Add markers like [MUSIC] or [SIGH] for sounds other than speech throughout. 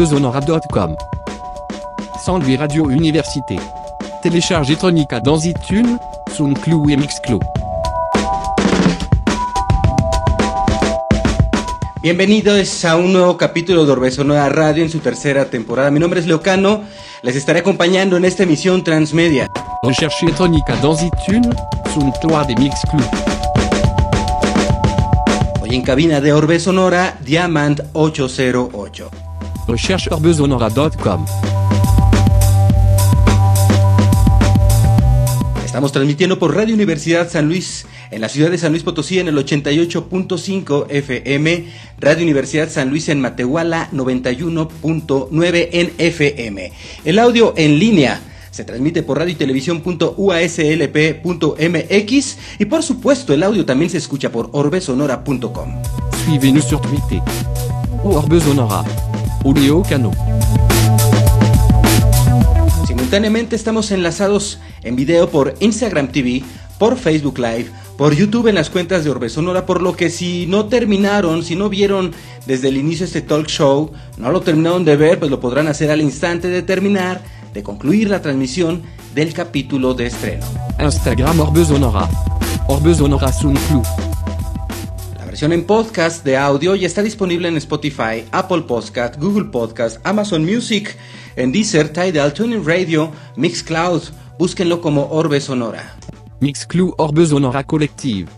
orbesonora.com. Sans Radio Université. Télécharge Electronica dans iTunes, SoundCloud et Mixcloud. Bienvenidos a un nuevo capítulo de Orbesonora Radio en su tercera temporada. Mi nombre es Leocano, les estaré acompañando en esta emisión transmedia. Recherche Electronica dans iTunes, SoundCloud et Mixcloud. Hoy en cabina de Orbe Sonora, Diamant 808. Recherche orbesonora.com. Estamos transmitiendo por Radio Universidad San Luis en la ciudad de San Luis Potosí en el 88.5 FM, Radio Universidad San Luis en Matehuala 91.9 en FM. El audio en línea se transmite por radio y televisión.uaslp.mx y por supuesto el audio también se escucha por orbesonora.com. Suivez-nous sur Twitter. Orbesonora. Leo Cano. Simultáneamente estamos enlazados en video por Instagram TV, por Facebook Live, por YouTube en las cuentas de Orbe Sonora, por lo que si no terminaron, si no vieron desde el inicio este talk show, no lo terminaron de ver, pues lo podrán hacer al instante de terminar de concluir la transmisión del capítulo de estreno. Instagram Orbesonora. Orbesonora SoundCloud. La versión en podcast de audio ya está disponible en Spotify, Apple Podcast, Google Podcast, Amazon Music, en Deezer, Tidal, TuneIn Radio, Mixcloud. Búsquenlo como Orbe Sonora. Mixcloud Orbesonora Collective.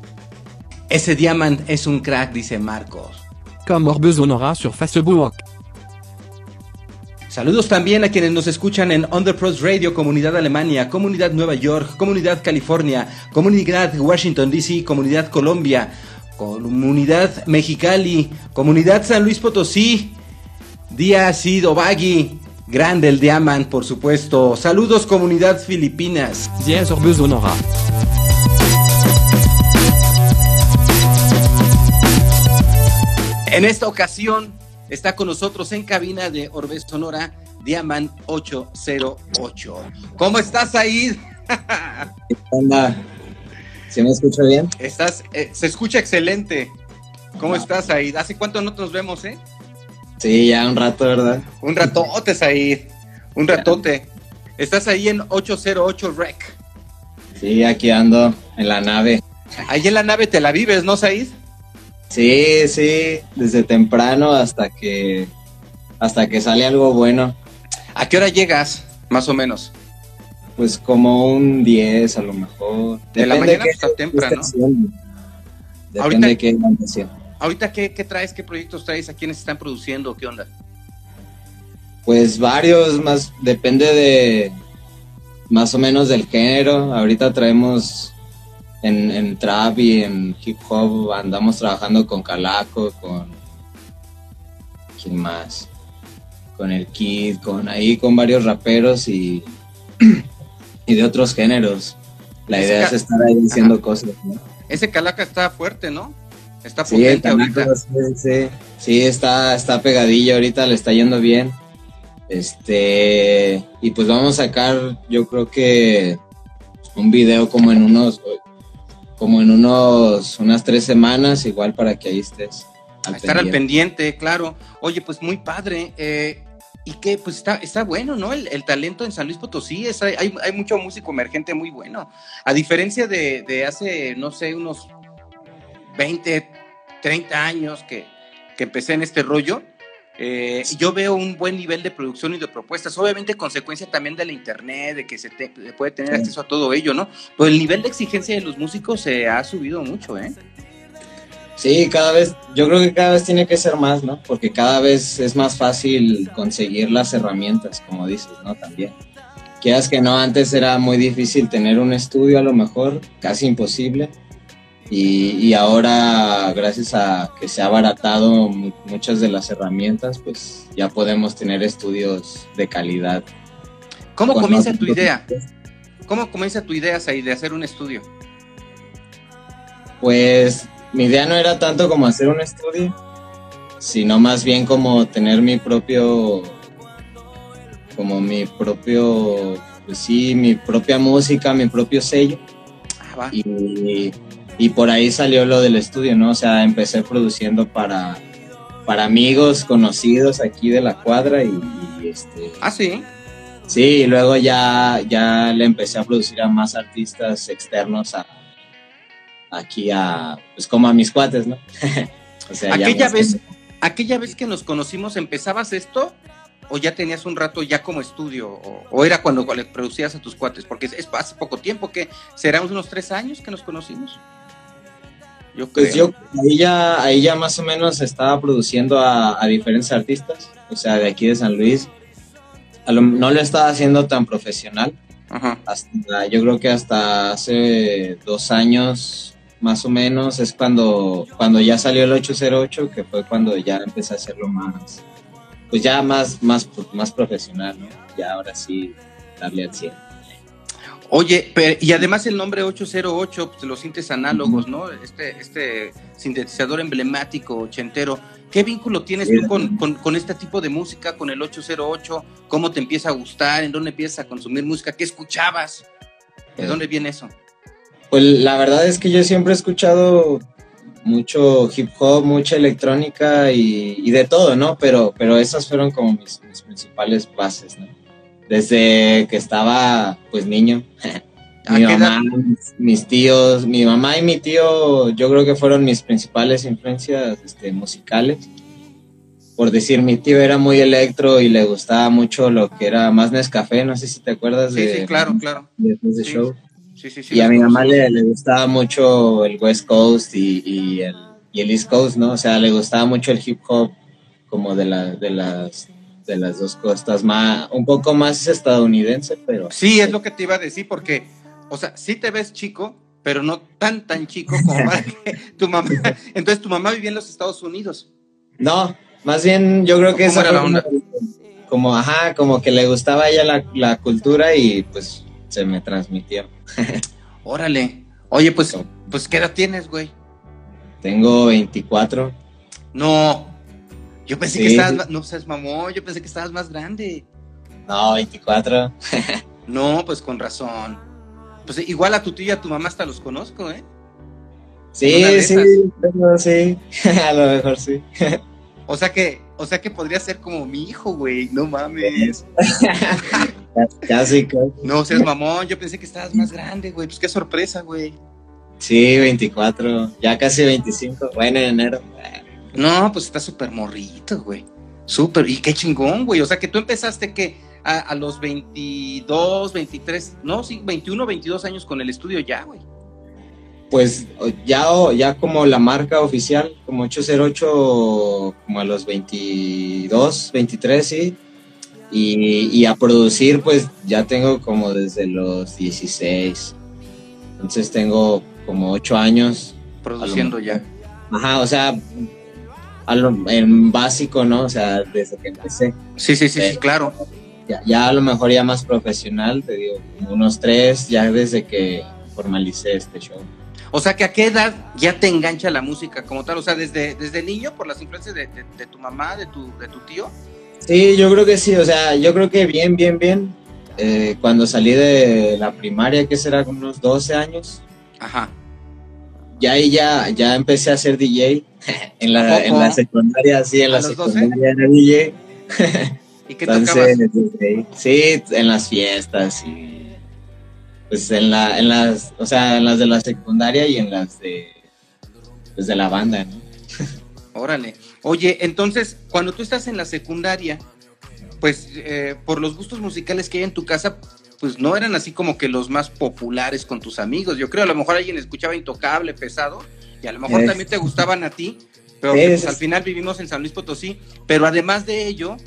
Ese Diamant es un crack, dice Marcos. Comme Orbesonora sur Facebook. Saludos también a quienes nos escuchan en Underpros Radio, Comunidad Alemania, Comunidad Nueva York, Comunidad California, Comunidad Washington DC, Comunidad Colombia, Comunidad Mexicali, Comunidad San Luis Potosí, Díaz y Dobagui, Grande el Diamant, por supuesto. Saludos, Comunidad Filipinas. Diez Orbesonora. En esta ocasión está con nosotros en cabina de Orbe Sonora, Diamant 808. ¿Cómo estás, Aid? ¿Se me escucha bien? Estás, eh, se escucha excelente. ¿Cómo estás, Aid? ¿Hace cuánto no nos vemos, eh? Sí, ya un rato, ¿verdad? Un ratote, Said. Un ratote. Estás ahí en 808 Rec. Sí, aquí ando en la nave. Ahí en la nave te la vives, ¿no, Said? Sí, sí, desde temprano hasta que hasta que sale algo bueno. ¿A qué hora llegas, más o menos? Pues como un 10 a lo mejor. De la mañana hasta temprano. qué estación. Depende de qué. Ahorita, ¿qué, qué traes? ¿Qué proyectos traes? ¿A quiénes están produciendo? ¿Qué onda? Pues varios, más depende de más o menos del género. Ahorita traemos en, en trap y en hip hop, andamos trabajando con Calaco, con quién más, con el Kid, con ahí con varios raperos y, [CLEARS THROAT] y de otros géneros. La Ese idea es estar ahí haciendo cosas, ¿no? Ese calaca está fuerte, ¿no? Está Sí, potente ahorita. Calaco, sí, sí. Sí, está, está pegadillo, ahorita le está yendo bien. Este, y pues vamos a sacar, yo creo que un video como en unos, como en unos, unas tres semanas, igual para que ahí estés. A estar al pendiente, claro. Oye, pues muy padre. eh, y que pues está, está bueno, ¿no? El, el talento en San Luis Potosí, es, hay, hay mucho músico emergente muy bueno. A diferencia de, de hace, no sé, unos 20, 30 años que, que empecé en este rollo, eh, yo veo un buen nivel de producción y de propuestas, obviamente consecuencia también de la internet, de que se, te- puede tener Sí. acceso a todo ello, ¿no? Pero el nivel de exigencia de los músicos se ha subido mucho, ¿eh? Sí, cada vez, yo creo que cada vez tiene que ser más, ¿no? Porque cada vez es más fácil conseguir las herramientas, como dices, ¿no? También. Quieras que no, antes era muy difícil tener un estudio, a lo mejor, casi imposible. Y, y ahora, gracias a que se ha abaratado mu- muchas de las herramientas, pues ya podemos tener estudios de calidad. ¿Cómo Con comienza tu idea? ¿Cómo comienza tu idea, Said, de hacer un estudio? Pues mi idea no era tanto como hacer un estudio, sino más bien como tener mi propio, como mi propio, pues sí, mi propia música, mi propio sello. Ah. Y, y por ahí salió lo del estudio, ¿no? O sea, empecé produciendo para, para amigos conocidos aquí de la cuadra y, este... Ah, sí. Sí, y luego ya, ya le empecé a producir a más artistas externos a, aquí a, pues como a mis cuates, ¿no? [LAUGHS] o sea, aquella vez, aquella vez que nos conocimos, ¿empezabas esto? ¿O ya tenías un rato ya como estudio? ¿O, era cuando le producías a tus cuates? Porque es, hace poco tiempo, que será unos tres años que nos conocimos. Yo pues yo ahí ya, ahí ya más o menos estaba produciendo a, diferentes artistas, o sea, de aquí de San Luis. no lo estaba haciendo tan profesional. Hasta, yo creo que hasta hace dos años más o menos es cuando, cuando ya salió el 808, que fue cuando ya empecé a hacerlo más, pues ya más, más, más profesional, ¿no? Ya ahora sí darle al 100. Oye, y además el nombre 808, pues, los sintes análogos, ¿no? Este, este sintetizador emblemático ochentero. ¿Qué vínculo tienes tú con, este tipo de música, con el 808? ¿Cómo te empieza a gustar? ¿En dónde empiezas a consumir música? ¿Qué escuchabas? ¿De dónde viene eso? Pues la verdad es que yo siempre he escuchado mucho hip hop, mucha electrónica y, de todo, ¿no? Pero, pero esas fueron como mis, mis principales bases, ¿no? desde que estaba pues niño. [LAUGHS] mi mamá, mis, tíos, mi mamá y mi tío, yo creo que fueron mis principales influencias este, musicales. Por decir, mi tío era muy electro y le gustaba mucho lo que era más Nescafé, no sé si te acuerdas de... Sí, claro, claro. De, show. Y a mi mamá le, gustaba mucho el West Coast y, el, y, el, East Coast, ¿no? O sea, le gustaba mucho el hip hop como de, la, de las de las dos costas, más, un poco más estadounidense, pero... Sí, es lo que te iba a decir, porque, o sea, sí te ves chico, pero no tan, tan chico como para [LAUGHS] que tu mamá... Entonces, ¿tu mamá vivía en los Estados Unidos? No, más bien yo creo que esa era la onda? Como, ajá, como que le gustaba a ella la, la cultura y pues se me transmitió. [LAUGHS] Órale. Oye, pues, pues, ¿qué edad tienes, güey? Tengo 24. No, yo pensé que estabas, no seas mamón, yo pensé que estabas más grande. No, 24. [LAUGHS] no, pues con razón. Pues igual a tu tía y a tu mamá hasta los conozco, ¿eh? Sí, sí, sí, [LAUGHS] a lo mejor sí. o sea que, o sea que podría ser como mi hijo, güey, no mames. [LAUGHS] Casi, casi. No seas mamón, yo pensé que estabas más grande, güey, pues qué sorpresa, güey. Sí, 24, ya casi 25, bueno, en enero. No, pues está súper morrito, güey. Súper, y qué chingón, güey. O sea, que tú empezaste que a, los 22, 23, no, sí, 21, 22 años con el estudio ya, güey. Pues ya, ya como la marca oficial, como 808, como a los 22, 23, sí. Y, y a producir, pues ya tengo como desde los 16. Entonces tengo como 8 años. Produciendo ya. Ajá, o sea, en básico, ¿no? O sea, desde que empecé. Sí, sí, sí, sí claro. Ya, a lo mejor ya más profesional, te digo, unos tres, ya desde que formalicé este show. O sea, que a qué edad ya te engancha la música como tal, o sea, desde, desde niño, por las influencias de, tu mamá, de tu, de tu tío. Sí, yo creo que sí, o sea, yo creo que bien, bien, bien. Eh, cuando salí de la primaria, que será unos 12 años. Ajá ya ahí ya, ya empecé a ser DJ [LAUGHS] en la, en la secundaria, sí, en la secundaria era DJ. ¿Y qué Entonces, Sí, en las fiestas y pues en la, en las, o sea, en las de la secundaria y en las de pues de la banda, ¿no? [LAUGHS] Órale. Oye, entonces, cuando tú estás en la secundaria, pues eh, por los gustos musicales que hay en tu casa, pues no eran así como que los más populares con tus amigos. Yo creo a lo mejor alguien escuchaba Intocable, Pesado, y a lo mejor también te gustaban a ti, pero pues, al final vivimos en San Luis Potosí. Pero además de ello,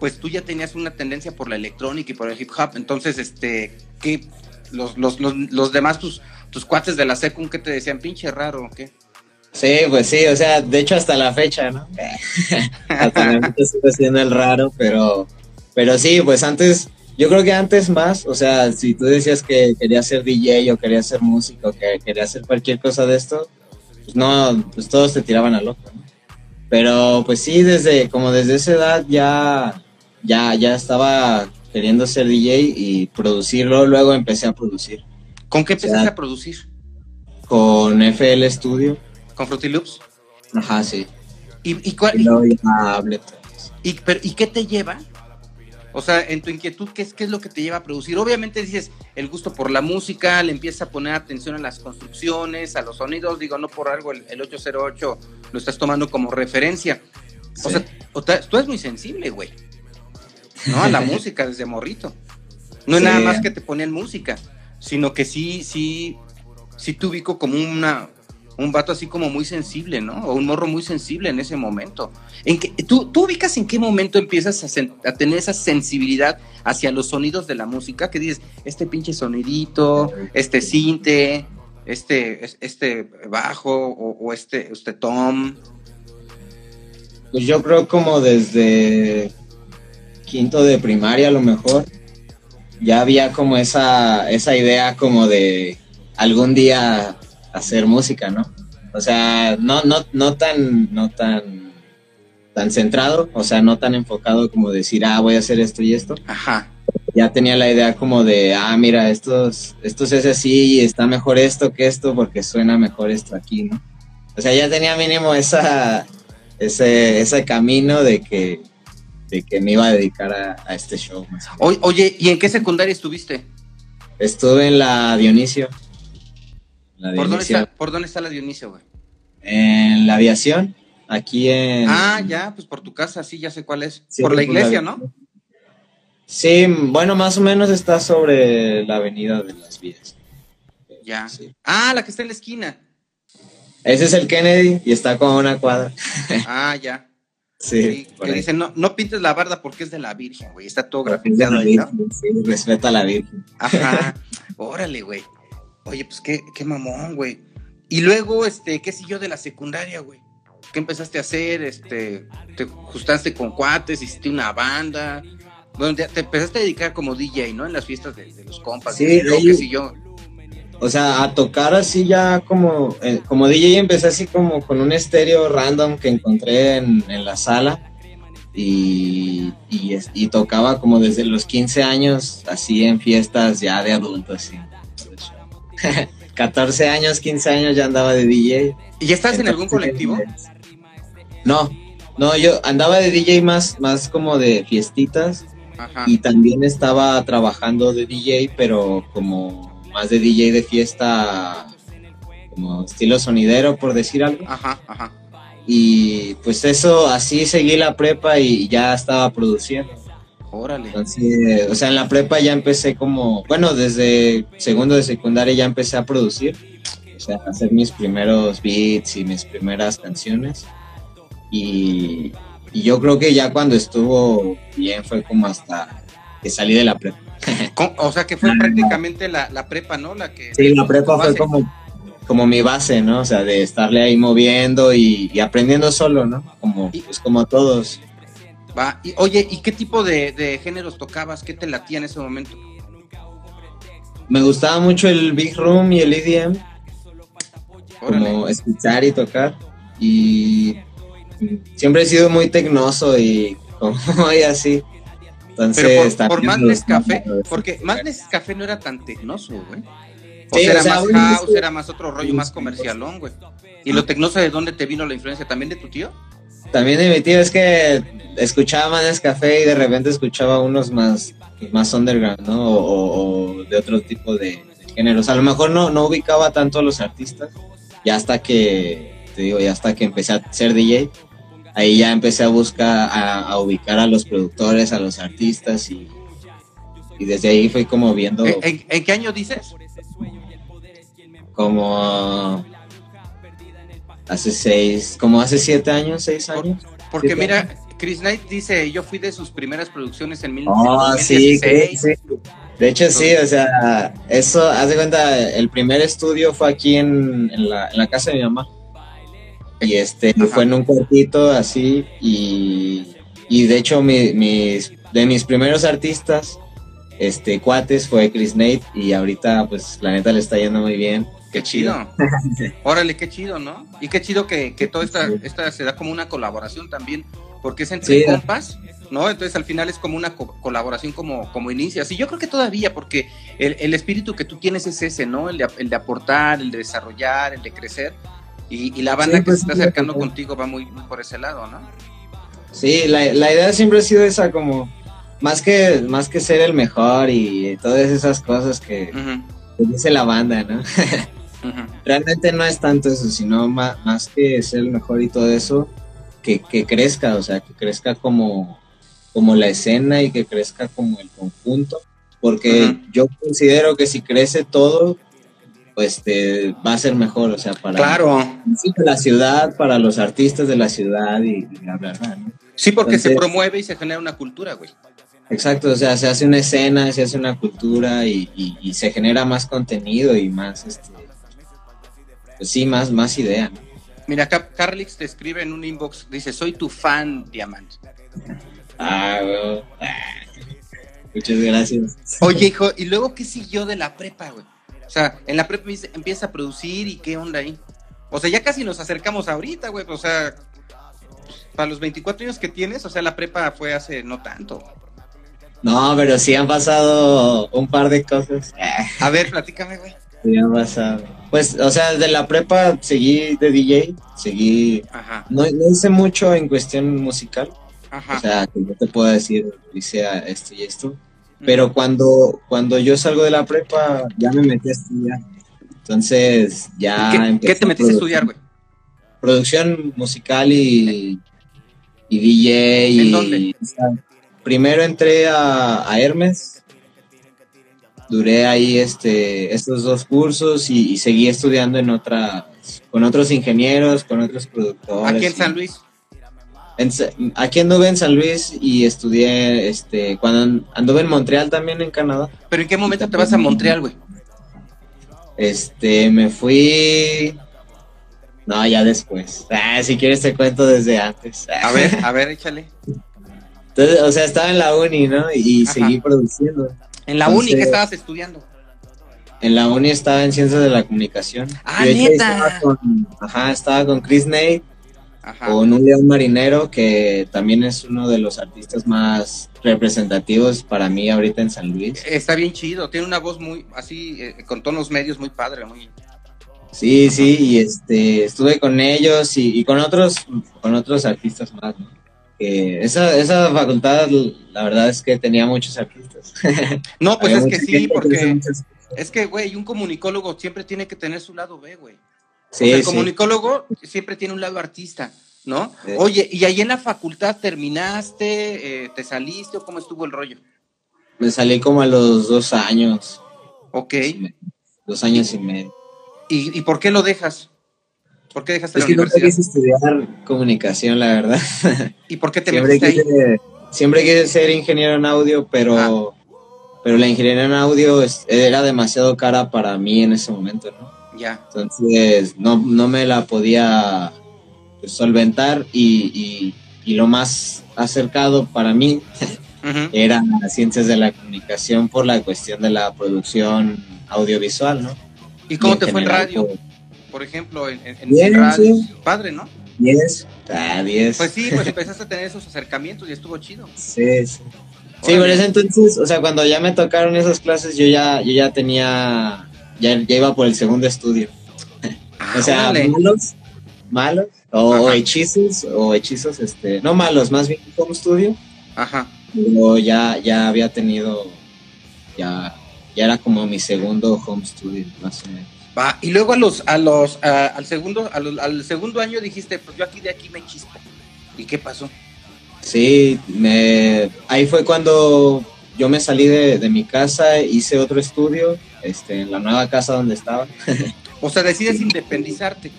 pues tú ya tenías una tendencia por la electrónica y por el hip hop. Entonces, este, ¿qué? Los, los, los, demás, tus, tus cuates de la secund, ¿qué te decían? Pinche raro, ¿o qué? Sí, pues sí, o sea, de hecho hasta la fecha, ¿no? [LAUGHS] hasta la fecha siendo el raro, pero, pero sí, pues antes yo creo que antes más, o sea, si tú decías que querías ser DJ o querías ser músico, que querías hacer cualquier cosa de esto, pues no, pues todos te tiraban a loco, ¿no? Pero pues sí, desde, como desde esa edad ya, ya, ya estaba queriendo ser DJ y producirlo, luego empecé a producir. ¿Con qué empezaste a producir? Con FL Studio. ¿Con Fruity Loops? Ajá, sí. ¿Y, y, cuál- Y luego ya y- pero- ¿y qué te lleva? O sea, en tu inquietud, ¿qué es, ¿qué es lo que te lleva a producir? Obviamente dices el gusto por la música, le empiezas a poner atención a las construcciones, a los sonidos, digo, no por algo el, el 808 lo estás tomando como referencia. O Sí. sea, o tú eres muy sensible, güey. ¿No? A la música desde morrito. No es Sí. nada más que te ponían música, sino que sí, sí, sí te ubico como una, un vato así como muy sensible, ¿no? O un morro muy sensible en ese momento. ¿En qué, tú, ¿Tú ubicas en qué momento empiezas a, sen- a tener esa sensibilidad hacia los sonidos de la música? Que dices, este pinche sonidito, este cinte, este, es- este bajo o, o este, este tom. Pues yo creo como desde quinto de primaria a lo mejor, ya había como esa, esa idea como de algún día hacer música, ¿no? O sea, no, no, no tan, no tan, tan centrado, o sea, no tan enfocado como decir, ah, voy a hacer esto y esto. Ajá. Ya tenía la idea como de, ah, mira, esto, es- esto se hace así y está mejor esto que esto porque suena mejor esto aquí, ¿no? O sea, ya tenía mínimo esa, ese, ese camino de que, de que me iba a dedicar a, a este show. más. O- oye, ¿y en qué secundaria estuviste? Estuve en la Dionisio. La ¿Por dónde, está, ¿Por dónde está la Dionisio, güey? En la aviación, aquí en... Ah, ya, pues por tu casa, sí, ya sé cuál es. Sí, por la por la iglesia. ¿no? Sí, bueno, más o menos está sobre la avenida de las vías. Ya. Sí. Ah, la que está en la esquina. Ese es el Kennedy y está como a una cuadra. [LAUGHS] Ah, ya. Sí, que dicen, no, no pintes la barda porque es de la Virgen, güey. Está todo grafiteado ahí, ¿no? Sí, respeta a la Virgen. Ajá. [LAUGHS] Órale, güey. Oye, pues qué, qué mamón, güey. Y luego, este, qué sé yo de la secundaria, güey. ¿Qué empezaste a hacer? Este, te justaste con cuates, hiciste una banda. Bueno, te, te empezaste a dedicar como DJ, ¿no? En las fiestas de, de los compas. Sí, de qué ahí- yo. O sea, a tocar así ya como, eh, como DJ empecé así como con un estéreo random que encontré en, en la sala y, y, tocaba como desde los 15 años así en fiestas ya de adultos. Así. 14 [LAUGHS] años, 15 años ya andaba de DJ. ¿Y ya estás en algún colectivo? No, no, yo andaba de DJ más, más como de fiestitas Ajá. y también estaba trabajando de DJ, pero como más de DJ de fiesta, como estilo sonidero, por decir algo. Ajá, ajá. Y pues eso, así seguí la prepa y ya estaba produciendo. Órale. Entonces, o sea, en la prepa ya empecé como, bueno, desde segundo de secundaria ya empecé a producir, o sea, a hacer mis primeros beats y mis primeras canciones. Y, y yo creo que ya cuando estuvo bien fue como hasta que salí de la prepa. [LAUGHS] Con- O sea que fue prácticamente la, la prepa, ¿no? La que. Sí, la prepa fue como, como mi base, ¿no? O sea, de estarle ahí moviendo y, y aprendiendo solo, ¿no? Como, Y- pues como todos. Va. Y, oye, ¿y qué tipo de, de géneros tocabas? ¿Qué te latía en ese momento? Me gustaba mucho el Big Room y el EDM, Órale. como escuchar y tocar. Y siempre he sido muy tecnoso y [LAUGHS] como muy así. Entonces, Pero por, por también más me gustaba Nescafé, porque más Nescafé no era tan tecnoso, güey. O Sí, sea, era o sea, más house, es era más otro rollo, más comercialón, güey. ¿Y lo tecnoso de dónde te vino la influencia? ¿También de tu tío? También de mi tío es que escuchaba más Nescafé y de repente escuchaba unos más, más underground, ¿no? O de otro tipo de, de géneros. A lo mejor no, no ubicaba tanto a los artistas, ya hasta que, te digo, ya hasta que empecé a ser DJ, ahí ya empecé a buscar, a, a ubicar a los productores, a los artistas y, y desde ahí fui como viendo ¿En, en- en qué año dices? como hace seis, como hace siete años, seis años. Porque Sí, mira, Chris Knight dice, yo fui de sus primeras producciones en mil- Oh, sí, 2016. sí. De hecho, sí, o sea, eso, haz de cuenta, el primer estudio fue aquí en, en la, en la casa de mi mamá. Y este, Ajá. fue en un cuartito así, y, y de hecho, mi- mis, de mis primeros artistas, este, cuates, fue Chris Nate, y ahorita, pues, la neta le está yendo muy bien. Qué chido. [LAUGHS] Órale, qué chido, ¿no? Y qué chido que, que toda esta, esta se da como una colaboración también, porque es entre Sí. compas, ¿no? Entonces al final es como una co- colaboración como, como inicias. Y yo creo que todavía, porque el, el espíritu que tú tienes es ese, ¿no? El de, el de aportar, el de desarrollar, el de crecer. Y, la banda Sí, que pues, se está acercando sí. contigo va muy, muy por ese lado, ¿no? Sí, la, la idea siempre ha sido esa, como más que, más que ser el mejor y todas esas cosas que, dice la banda, ¿no? [LAUGHS] Realmente no es tanto eso, sino más, más que ser el mejor y todo eso, que, que crezca, o sea, que crezca como, como la escena y que crezca como el conjunto, porque yo considero que si crece todo, pues te va a ser mejor, o sea, para, Claro, la ciudad, para los artistas de la ciudad y, y bla, bla, ¿no? sí, porque se promueve y se genera una cultura, güey. Exacto, o sea, se hace una escena, se hace una cultura y, y- y se genera más contenido y más, este, pues sí, más, más idea, ¿no? Mira, acá Carlix te escribe en un inbox, dice, soy tu fan, Diamante. Ah, güey. Ah. Muchas gracias. Oye, hijo, ¿y luego qué siguió de la prepa, güey? O sea, en la prepa empieza a producir y qué onda ahí. O sea, ya casi nos acercamos ahorita, güey. O sea, para los 24 años que tienes, o sea, la prepa fue hace no tanto. No, pero sí han pasado un par de cosas. A ver, platícame, güey. Sí han pasado. Pues, o sea, de la prepa seguí de DJ, seguí... Ajá, No, no hice mucho en cuestión musical, ajá. o sea, que yo te puedo decir, hice esto y esto. Pero cuando, cuando yo salgo de la prepa, ya me metí a estudiar. Entonces, ya... ¿Qué, empecé qué te metiste a estudiar, güey? Producción musical y, y DJ. ¿En y- dónde? o sea, primero entré a, a Hermes. Duré ahí este, estos dos cursos y, y seguí estudiando en otra, con otros ingenieros, con otros productores. Aquí en San Luis. En aquí anduve en San Luis y estudié, este, cuando anduve en Montreal también en Canadá. ¿Pero en qué momento te vas a Montreal, güey? Este, me fui. No, ya después. Ah, si quieres te cuento desde antes. A ver, a ver, [LAUGHS] échale. Entonces, o sea, estaba en la uni, ¿no? Y Ajá. seguí produciendo. En la uni, ¿qué estabas estudiando? En la uni estaba en ciencias de la comunicación. Ah, Y de hecho, ¿neta? Estaba con, ajá, estaba con Chris Nate, Ajá. con un león marinero que también es uno de los artistas más representativos para mí ahorita en San Luis. Está bien chido, tiene una voz muy, así, eh, con tonos medios muy padre, muy... Sí, sí, y este, estuve con ellos y, y con otros, con otros artistas más, ¿no? Esa, esa facultad, la verdad es que tenía muchos artistas. [LAUGHS] No, pues es que sí, porque es que, güey, un comunicólogo siempre tiene que tener su lado B, güey. Sí, o sea, el sí. comunicólogo siempre tiene un lado artista, ¿no? Sí. Oye, ¿y ahí en la facultad terminaste, eh, te saliste o cómo estuvo el rollo? Me salí como a los dos años, Ok, dos años y medio. ¿y, y por qué lo dejas? ¿Por qué dejaste Es la que universidad? quise estudiar comunicación, la verdad. [LAUGHS] ¿Y por qué te siempre, metiste ahí? quise, siempre quise ser ingeniero en audio, pero, pero la ingeniería en audio era demasiado cara para mí en ese momento, ¿no? Ya, Entonces no, no me la podía pues, solventar y, y- y lo más acercado para mí Ujú. [LAUGHS] era ciencias de la comunicación por la cuestión de la producción audiovisual, ¿no? ¿Y cómo te fue en radio? pues, Por ejemplo, en, en, radio. sí. Padre, ¿no? 10. Ah, 10. Pues sí, pues [LAUGHS] empezaste a tener esos acercamientos y estuvo chido. Sí, sí. Sí, por eso entonces, o sea, cuando ya me tocaron esas clases, yo ya, yo ya tenía, ya, ya iba por el segundo estudio. Ah, [LAUGHS] o sea, malos, malos, o, Ajá. hechizos, o hechizos, este, no malos, más bien home studio, Ajá. pero ya, ya había tenido, ya, ya era como mi segundo home studio, más o menos. Va, y luego a los, a los, a- al segundo, a los- al segundo año dijiste, pues yo aquí de aquí me chispo. ¿Y qué pasó? Sí, me, ahí fue cuando yo me salí de, de mi casa, hice otro estudio, este, en la nueva casa donde estaba. O sea, decides independizarte.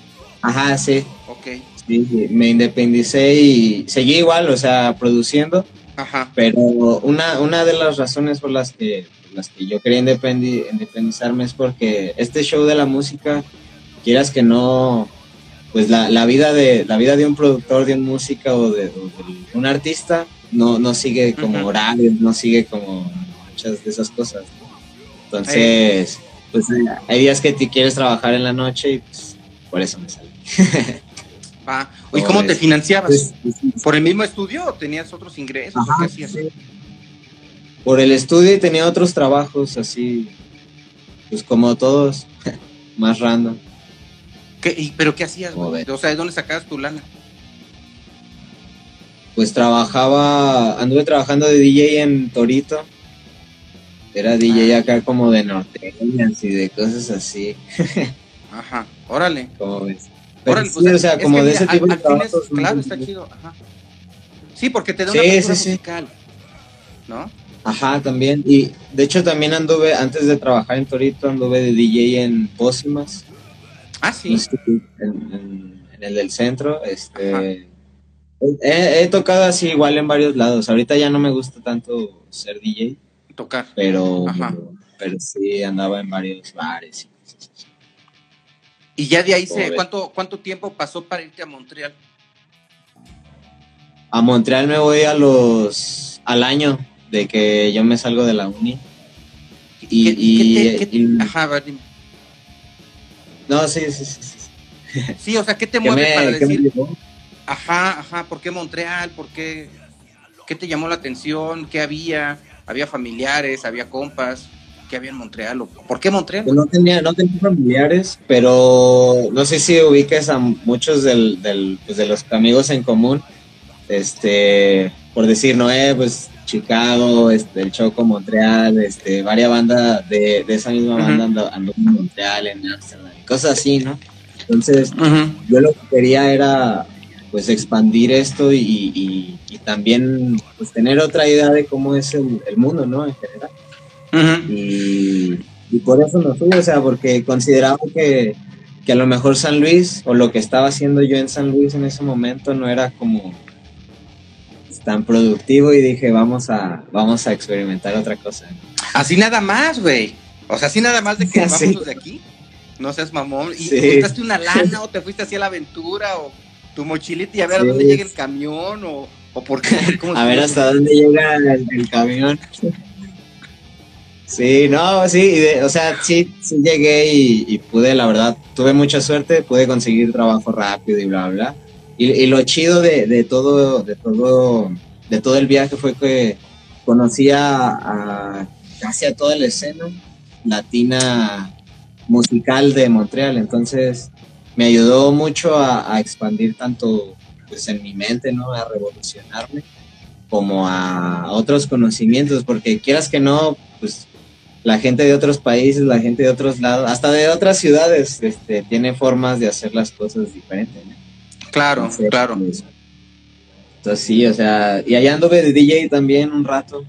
Ajá, sí. Ok. Sí, me independicé y seguí igual, o sea, produciendo, Ajá. pero una, una de las razones por las que, por las que yo quería independi- independizarme es porque este show de la música, quieras que no, pues la, la vida de la vida de un productor de un música o de, o de un artista no, no sigue como horarios, no sigue como muchas de esas cosas. ¿no? Entonces, pues hay días que te quieres trabajar en la noche y pues por eso me salí. [LAUGHS] Va. ¿Y cómo te financiabas? Pues, pues, ¿Por el mismo estudio o tenías otros ingresos? ¿O Ajá, qué hacías? sí. Por el estudio y tenía otros trabajos así, pues como todos, [LAUGHS] más random. ¿Qué, y- ¿Pero qué hacías. O sea, ¿de dónde sacabas tu lana? Pues trabajaba, anduve trabajando de DJ en Torito. Era DJ acá como de norteñas y de cosas así, [LAUGHS] Ajá, órale. como ves. Pero Órale, sí, pues, o sea, es como de mira, ese tipo al- de es- trabajos. ¿no? Claro, está chido. Ajá. Sí, porque te da Sí, una cultura sí, sí. musical. ¿No? Ajá, también. Y de hecho también anduve, antes de trabajar en Torito, anduve de DJ en Pósimas. Ah, sí. en, en- en el del centro. Este, he, he tocado así igual en varios lados. Ahorita ya no me gusta tanto ser DJ, Tocar. pero, Ajá. pero sí andaba en varios bares. y ya de ahí se. ¿cuánto, ¿cuánto tiempo pasó para irte a Montreal? A Montreal me voy a los al año de que yo me salgo de la uni. Y, ¿Qué- y- qué te- qué te- y- ajá, dime. no, sí, sí, sí. sí. Sí, o sea, ¿qué te [LAUGHS] ¿Qué mueve para me, decir, ajá, ajá, ¿por qué Montreal? ¿Por qué? ¿Qué te llamó la atención? ¿Qué había? ¿Había familiares? ¿Había compas? ¿Qué había en Montreal? ¿O ¿Por qué Montreal? No tenía, no tenía familiares, pero no sé si ubiques a muchos del, del, pues de los amigos en común. Este, por decir, Noé, pues Chicago, este, el Choco, Montreal, este, varias bandas de, de esa misma Ujú. banda andó, andó en Montreal, en Amsterdam, cosas así, ¿no? Entonces, yo lo que quería era pues expandir esto y, y- y también pues tener otra idea de cómo es el, el mundo, ¿no? En general. Y, y por eso no fui, o sea, porque consideraba que, que a lo mejor San Luis o lo que estaba haciendo yo en San Luis en ese momento no era como tan productivo y dije, vamos a, vamos a experimentar otra cosa. Así nada más, güey. O sea, así nada más de que [LAUGHS] Sí. vámonos de aquí. No seas mamón. ¿Y Sí. una [LAUGHS] lana o te fuiste así a la aventura o tu mochilita y a ver Sí. a dónde llega el camión o, o por qué? [LAUGHS] ¿Cómo A ver hasta dónde llega el, el camión. Sí, no, sí, de- o sea, sí, sí llegué y, y pude, la verdad, tuve mucha suerte, pude conseguir trabajo rápido y bla, bla. Y, y lo chido de, de todo, de todo, de todo el viaje fue que conocí a, a casi a toda la escena latina musical de Montreal, entonces me ayudó mucho a, a expandir tanto pues en mi mente, ¿no? A revolucionarme como a otros conocimientos, porque quieras que no, pues la gente de otros países, la gente de otros lados, hasta de otras ciudades, este, tiene formas de hacer las cosas diferentes, ¿no? Claro, Entonces, claro. pues, Entonces sí, o sea, y allá anduve de DJ también un rato,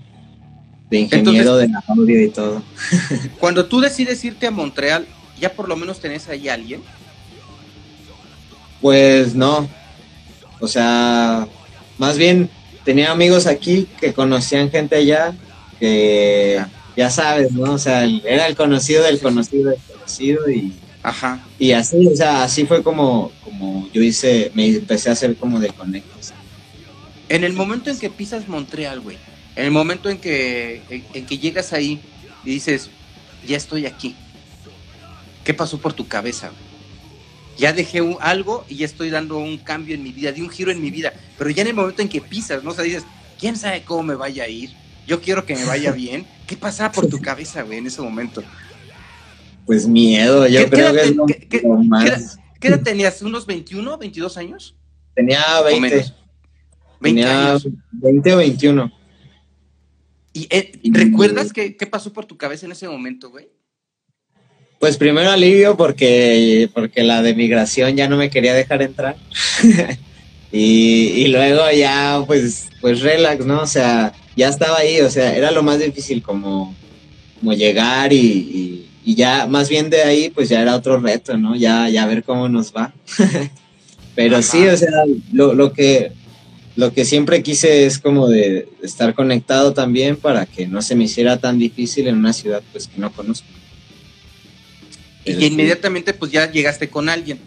de ingeniero de audio y todo. [LAUGHS] Cuando tú decides irte a Montreal, ya por lo menos tenés ahí a alguien. Pues no, o sea, más bien tenía amigos aquí que conocían gente allá, que ya sabes, ¿no? O sea, era el conocido del conocido del conocido y, Ajá. y así, o sea, así fue como, como yo hice, me empecé a hacer como de conectos. En el momento en que pisas Montreal, güey, en el momento en que, en, en que llegas ahí y dices, ya estoy aquí, ¿qué pasó por tu cabeza? güey? Ya dejé un- algo y ya estoy dando un cambio en mi vida, di un giro en mi vida, pero ya en el momento en que pisas, ¿no? O sea, dices, ¿quién sabe cómo me vaya a ir? Yo quiero que me vaya [LAUGHS] bien. ¿Qué pasa por tu cabeza, güey, en ese momento? Pues miedo, yo ¿Qué- creo qué que es lo, qué- lo qué más. edad- ¿Qué edad tenías? ¿Unos 21, 22 años? Tenía ¿O 20, menos? 20 tenía años. 20 o 21. ¿Y eh, Y- recuerdas qué, qué pasó por tu cabeza en ese momento, güey? Pues primero alivio porque, porque la de migración ya no me quería dejar entrar. [LAUGHS] y, y luego ya, pues, pues relax, ¿no? O sea, ya estaba ahí, o sea, era lo más difícil como, como llegar y, y- y ya, más bien de ahí, pues ya era otro reto, ¿no? Ya, ya ver cómo nos va. [LAUGHS] Pero Ajá. sí, o sea, lo, lo que lo que siempre quise es como de estar conectado también para que no se me hiciera tan difícil en una ciudad pues que no conozco. Y que inmediatamente pues ya llegaste con alguien.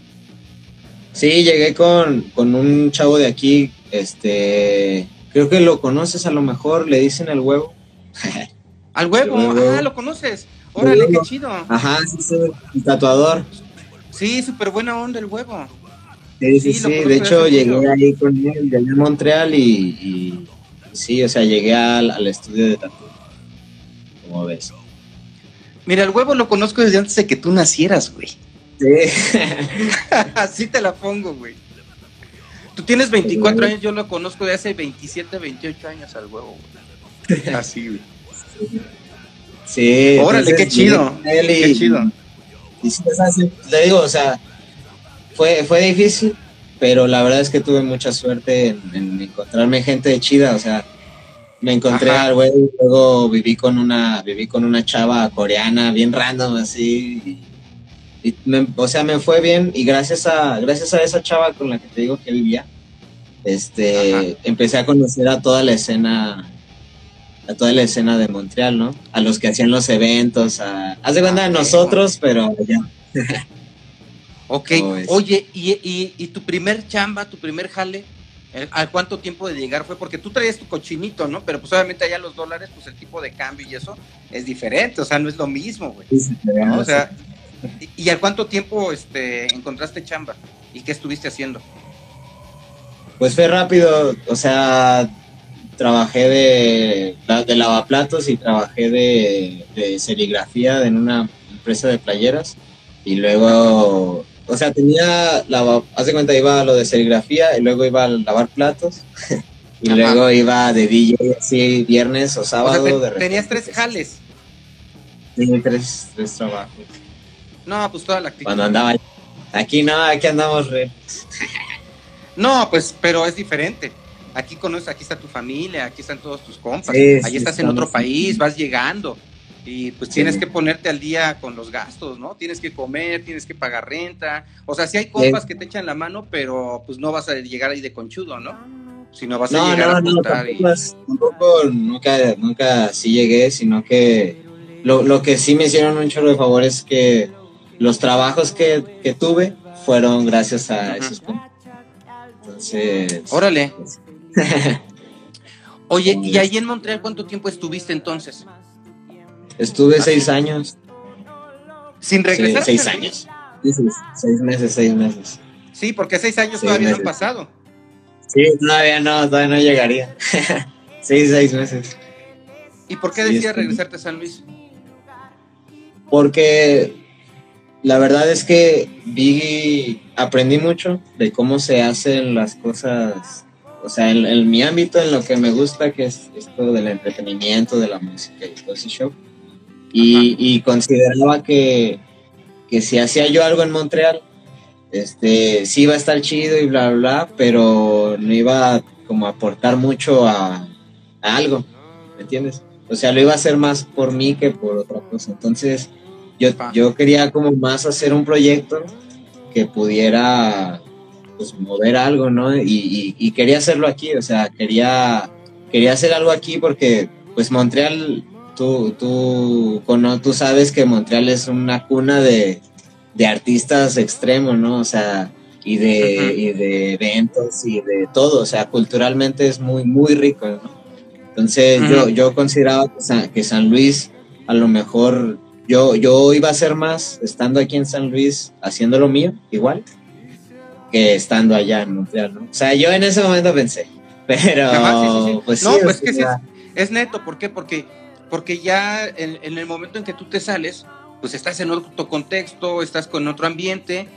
Sí, llegué con, con un chavo de aquí, este, creo que lo conoces a lo mejor, le dicen el huevo. [LAUGHS] Al huevo, ah, lo conoces. Órale, qué chido. Ajá, sí, sí, el tatuador. Sí, súper buena onda el huevo. Sí, sí, Sí, de hecho llegué ahí con él, llegué a Montreal y, y sí, o sea, llegué al, al estudio de tatu. Como ves. Mira, el huevo lo conozco desde antes de que tú nacieras, güey. Sí. [LAUGHS] Así te la pongo, güey. Tú tienes 24 años, yo lo conozco de hace 27, 28 años al huevo, güey. [LAUGHS] Así, güey. Sí. Órale, qué chido. Qué chido. Y le digo, o sea, fue, fue difícil, pero la verdad es que tuve mucha suerte en, en encontrarme gente chida, o sea, me encontré Ajá. al güey, y luego viví con una, viví con una chava coreana, bien random así, y, me- o sea, me fue bien, y gracias a, gracias a esa chava con la que te digo que vivía, este, Ajá. empecé a conocer a toda la escena, a toda la escena de Montreal, ¿no? A los que hacían los eventos, a, haz de cuenta de Ah, nosotros, pero ya. Ok, [LAUGHS] oye, ¿y, y, y tu primer chamba, tu primer jale, eh, ¿a cuánto tiempo de llegar fue? Porque tú traías tu cochinito, ¿no? Pero pues obviamente allá los dólares, pues el tipo de cambio y eso es diferente, o sea, no es lo mismo, güey. ¿no? O sea, ¿y, y al cuánto tiempo este, encontraste chamba? ¿Y qué estuviste haciendo? Pues fue rápido, o sea, trabajé de, de lavaplatos y trabajé de, de serigrafía en una empresa de playeras y luego, o sea, tenía, lava, haz de cuenta, iba a lo de serigrafía y luego iba a lavar platos [LAUGHS] y Ajá. luego iba de DJ así viernes o O sábado. sea, te- de tenías tres jales. Sí, tres, tres trabajos. No, pues toda la actitud. Cuando andaba aquí no, aquí andamos re. [LAUGHS] No, pues, pero es diferente. Aquí conoces, aquí está tu familia, aquí están todos tus compas. Sí, Ahí sí, estás en otro país, vas llegando. Y pues tienes Sí. que ponerte al día con los gastos, ¿no? Tienes que comer, tienes que pagar renta. O sea, sí hay compas que te echan la mano, pero pues no vas a llegar ahí de conchudo, ¿no? Sino vas a No, llegar no, a no, apuntar y... tampoco, tampoco nunca, nunca sí llegué, sino que lo, lo que sí me hicieron un chorro de favores es que los trabajos que, que tuve fueron gracias a Ajá. esos compas. Entonces, Órale. [LAUGHS] Oye, ¿Cómo ¿y ahí en Montreal cuánto tiempo estuviste entonces? Estuve seis años. ¿Sin regresar? seis años. Sí, sí, seis meses, seis meses. Sí, porque seis años Seis todavía no han pasado. Sí, todavía no, todavía no llegaría. [LAUGHS] sí, seis meses. ¿Y por qué Sí, decías este- regresarte a San Luis? porque la verdad es que vi, aprendí mucho de cómo se hacen las cosas, o sea, en, en mi ámbito, en lo que me gusta, que es esto del entretenimiento, de la música y todo ese show. Y, y consideraba que, que si hacía yo algo en Montreal, este, sí iba a estar chido y bla, bla, bla, pero no iba como a aportar mucho a, a algo, ¿me entiendes? O sea, lo iba a hacer más por mí que por otra cosa. Entonces, yo, yo quería como más hacer un proyecto que pudiera pues mover algo, ¿no? Y, y- y quería hacerlo aquí, o sea, quería, quería hacer algo aquí porque pues Montreal, tú, tú, cono- tú sabes que Montreal es una cuna de, de artistas extremos, ¿no? O sea, y de, y de eventos y de todo, o sea, culturalmente es muy, muy rico, ¿no? Entonces Ujú. yo, yo consideraba que San, que San Luis a lo mejor yo, yo iba a hacer más estando aquí en San Luis haciendo lo mío, igual, que estando allá en Montreal, ¿no? O sea, yo en ese momento pensé, [LAUGHS] pero Ajá, sí, sí, sí. pues no, pues o que es, es neto, ¿por qué? Porque, porque ya en, en el momento en que tú te sales, pues estás en otro contexto, estás con otro ambiente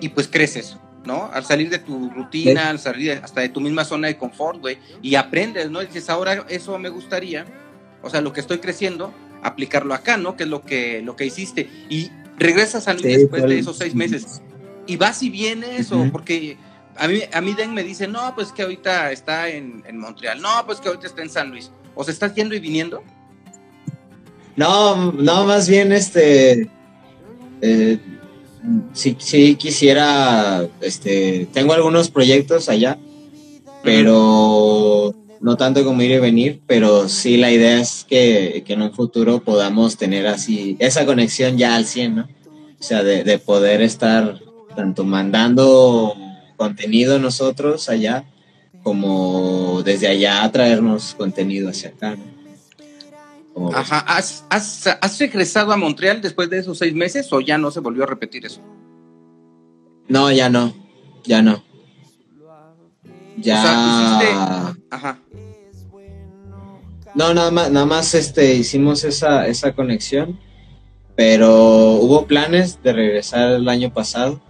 y pues creces, ¿no? Al salir de tu rutina, al salir hasta de tu misma zona de confort, güey, y aprendes, ¿no? Y dices, ahora eso me gustaría, o sea, lo que estoy creciendo, aplicarlo acá, ¿no? Que es lo que, lo que hiciste. Y regresas a San Luis Sí, después de esos seis meses. Y vas y vienes, o porque a mí, a mí Den me dice, no, pues que ahorita está en, en Montreal, no, pues que ahorita está en San Luis. O sea, ¿estás yendo y viniendo? No, no, más bien este. Eh, sí, sí quisiera. Este. Tengo algunos proyectos allá, pero no tanto como ir y venir, pero sí la idea es que, que en un futuro podamos tener así esa conexión ya al 100, ¿no? O sea, de, de poder estar tanto mandando contenido nosotros allá, como desde allá traernos contenido hacia acá, ¿no? Ajá. ¿Has, has, has regresado a Montreal después de esos seis meses o ya no se volvió a repetir eso? No, ya no, ya no. Ya. O sea, hiciste- Ajá. No, nada más, nada más este, hicimos esa, esa conexión pero hubo planes de regresar el año pasado,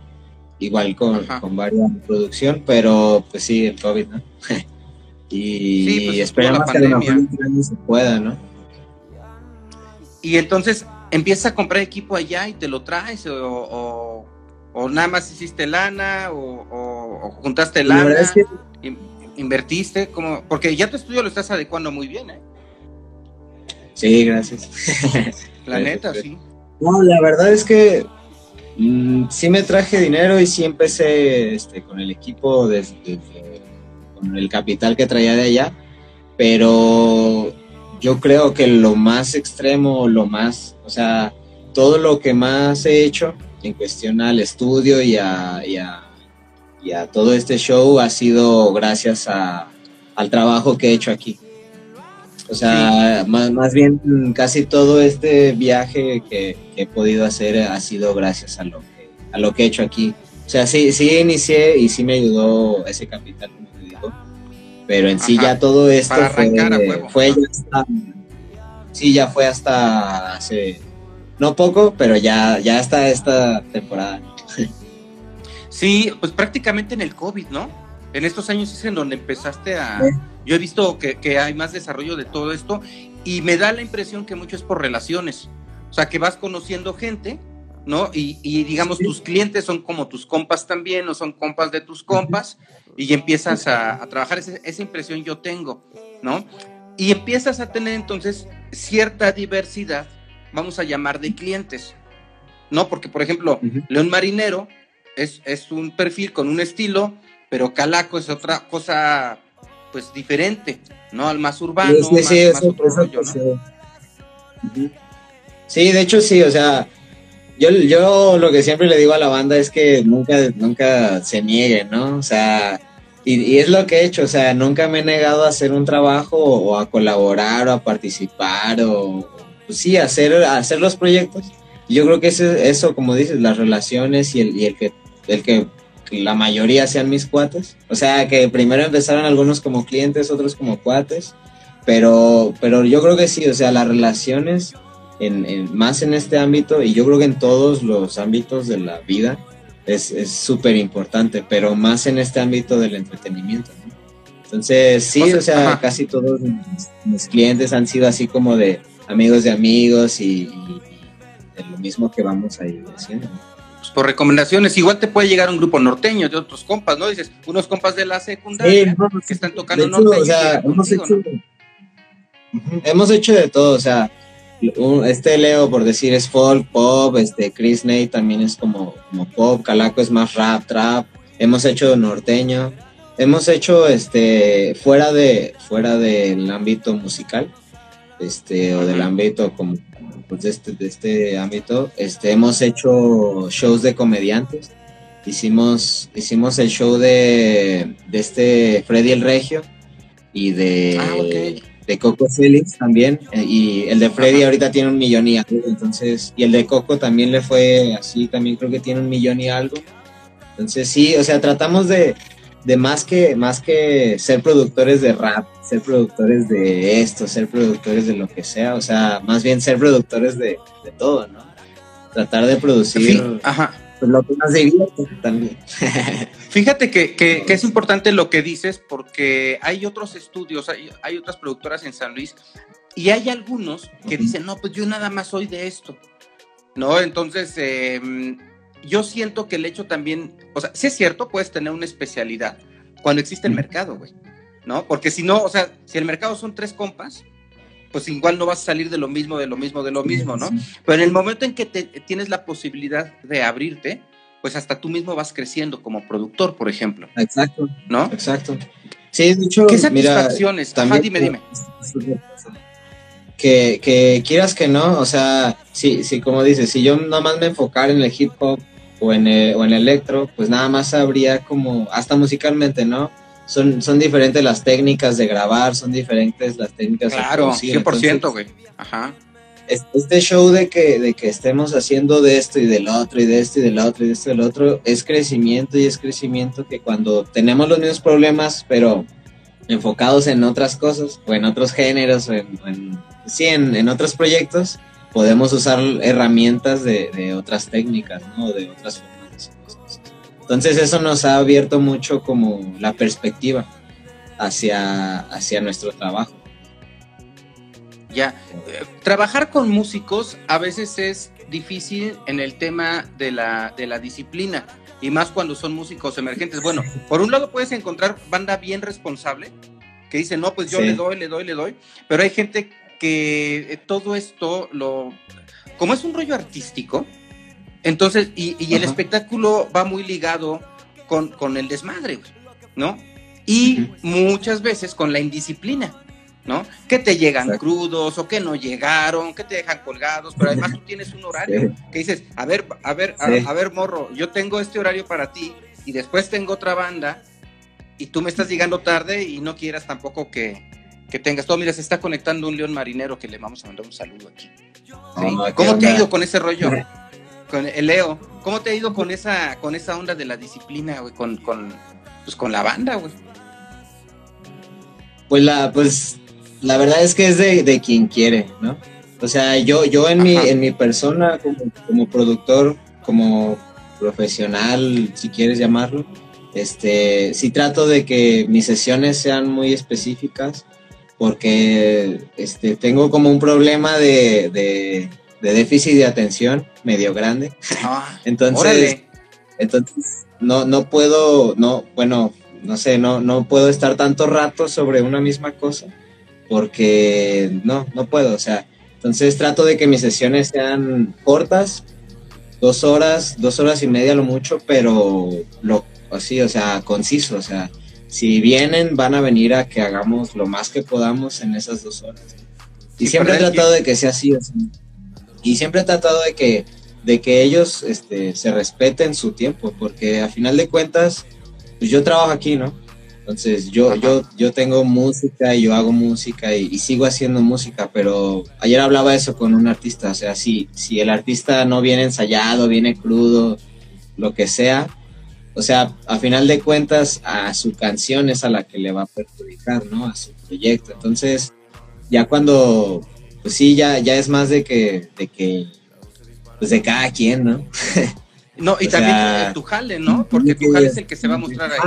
igual con, con varias producción, pero pues sí, el COVID, ¿no? [LAUGHS] y pues, esperamos que año se pueda, ¿no? Y entonces empiezas a comprar equipo allá y te lo traes o, o, nada más hiciste lana o, juntaste lana, invertiste, como, porque ya tu estudio lo estás adecuando muy bien, ¿eh? Sí, gracias. [LAUGHS] La neta, sí. No, la verdad es que mm, sí me traje dinero y sí empecé este, con el equipo, desde, con el capital que traía de allá, pero yo creo que lo más extremo, lo más, o sea, todo lo que más he hecho en cuestión al estudio y a, y a, todo este show ha sido gracias a, al trabajo que he hecho aquí. O sea, más, bien casi todo este viaje que, he podido hacer ha sido gracias a lo que, a lo que he hecho aquí. O sea, sí, sí inicié y sí me ayudó ese capital. Pero en sí ya todo esto fue, fue ya hasta, sí, ya fue hasta hace, no poco, pero ya, ya hasta esta temporada. Sí, pues prácticamente en el COVID, ¿no? En estos años es en donde empezaste a... Yo he visto que, hay más desarrollo de todo esto y me da la impresión que mucho es por relaciones. O sea, que vas conociendo gente, ¿no? Y, digamos, tus clientes son como tus compas también, o son compas de tus compas, y empiezas a, trabajar. Esa, impresión yo tengo, ¿no? Y empiezas a tener entonces cierta diversidad, vamos a llamar de clientes, ¿no? Porque, por ejemplo, León Marinero es, es un perfil con un estilo, pero Calaco es otra cosa pues diferente, ¿no? Al más urbano, sí, sí, sí, de hecho sí, o sea, yo, yo lo que siempre le digo a la banda es que nunca, nunca se nieguen, ¿no? O sea, y, es lo que he hecho, o sea, nunca me he negado a hacer un trabajo o, a colaborar o a participar o, pues sí, hacer, hacer los proyectos. Yo creo que eso, eso, como dices, las relaciones y el, y el que el que la mayoría sean mis cuates. O sea, que primero empezaron algunos como clientes, otros como cuates. Pero, pero yo creo que sí, o sea, las relaciones, en, más en este ámbito, y yo creo que en todos los ámbitos de la vida, es súper importante, pero más en este ámbito del entretenimiento. Entonces, sí, o sea, casi todos mis, clientes han sido así como de amigos de amigos y, y de lo mismo que vamos a ir haciendo por recomendaciones. Igual te puede llegar un grupo norteño de otros compas, ¿no? Dices, unos compas de la secundaria que están tocando norteño. O sea, hemos, hecho, hemos hecho de todo, o sea, este Leo, por decir, es folk, pop, este Chris Nate también es como, como pop, Calaco es más rap, trap, hemos hecho norteño, hemos hecho este fuera de fuera del ámbito musical, este, o del ámbito como pues, de, este, de este ámbito, este, hemos hecho shows de comediantes. Hicimos, hicimos el show de, de este Freddy el Regio y de, ah, de Coco Félix también. Eh, y el de Freddy ahorita tiene un millón y algo. Entonces, y el de Coco también le fue así, también creo que tiene un millón y algo. Entonces, sí, o sea, tratamos de, de más que, más que ser productores de rap, ser productores de esto, ser productores de lo que sea, o sea, más bien ser productores de, todo, ¿no? Tratar de producir Pues, lo que más divierte también. [LAUGHS] Fíjate que, que, es importante lo que dices porque hay otros estudios, hay, hay otras productoras en San Luis y hay algunos que dicen, no, pues yo nada más soy de esto, ¿no? Entonces, eh, yo siento que el hecho también, o sea, sí es cierto, puedes tener una especialidad cuando existe el mercado, güey, ¿no? Porque si no, o sea, si el mercado son tres compas, pues igual no vas a salir de lo mismo, de lo mismo, de lo mismo, ¿no? Pero en el momento en que te, tienes la posibilidad de abrirte, pues hasta tú mismo vas creciendo como productor, por ejemplo. Exacto. ¿No? Exacto. Sí, de hecho, ¿qué satisfacciones? También, dime, dime que, que quieras que no, o sea, sí, sí, como dices, si yo nada más me enfocara en el hip hop o en el, o en el electro, pues nada más habría como, hasta musicalmente, ¿no? Son, son diferentes las técnicas de grabar, son diferentes las técnicas claro, de producir. 100%, güey. Ajá. Este show de que, de que estemos haciendo de esto y del otro y de esto y del otro y de esto y del otro es crecimiento y es crecimiento que cuando tenemos los mismos problemas, pero enfocados en otras cosas o en otros géneros o en, sí, en, otros proyectos, podemos usar herramientas de, otras técnicas, ¿no? De otras formas. Entonces eso nos ha abierto mucho como la perspectiva hacia, hacia nuestro trabajo. Ya, trabajar con músicos a veces es difícil en el tema de la, de la disciplina y más cuando son músicos emergentes. Bueno, por un lado puedes encontrar banda bien responsable que dice, no, pues yo le doy, le doy, le doy, pero hay gente que eh, todo esto lo, como es un rollo artístico, entonces, y, el espectáculo va muy ligado con, con el desmadre, ¿no? Y muchas veces con la indisciplina. ¿no? Que te llegan crudos o que no llegaron, que te dejan colgados, pero además tú tienes un horario que dices, a ver, a ver, a, ver, morro, yo tengo este horario para ti y después tengo otra banda y tú me estás llegando tarde y no quieras tampoco que, tengas todo. Mira, se está conectando un león marinero que le vamos a mandar un saludo aquí. ¿Cómo te ha ido con ese rollo? [LAUGHS] Con el Leo, ¿cómo te ha ido con esa, con esa onda de la disciplina, güey, con, con, pues, con la banda, güey? Pues la, pues la verdad es que es de, quien quiere, ¿no? O sea, yo, yo en, mi, en mi persona, como, productor, como profesional, si quieres llamarlo, este, sí trato de que mis sesiones sean muy específicas, porque este, tengo como un problema de, déficit de atención medio grande. Ah, [LAUGHS] entonces, entonces no, no puedo, no, bueno, no sé, no, no puedo estar tanto rato sobre una misma cosa porque no, no puedo, o sea, entonces trato de que mis sesiones sean cortas, dos horas, dos horas y media lo mucho, pero lo así, o sea, conciso, o sea, si vienen van a venir a que hagamos lo más que podamos en esas dos horas. Y siempre he tratado de que sea así, y siempre he tratado de que, de que ellos este, se respeten su tiempo, porque a final de cuentas, pues yo trabajo aquí, ¿no? Entonces yo, yo, yo tengo música y yo hago música y, sigo haciendo música, pero ayer hablaba eso con un artista, o sea, si, si el artista no viene ensayado, viene crudo, lo que sea, o sea, a final de cuentas a su canción es a la que le va a perjudicar, ¿no? A su proyecto. Entonces, ya cuando, pues sí, ya, ya es más de que, de que, pues de cada quien, ¿no? [LAUGHS] No, y también tu jale, ¿no? Porque tu jale es el que se va a mostrar ahí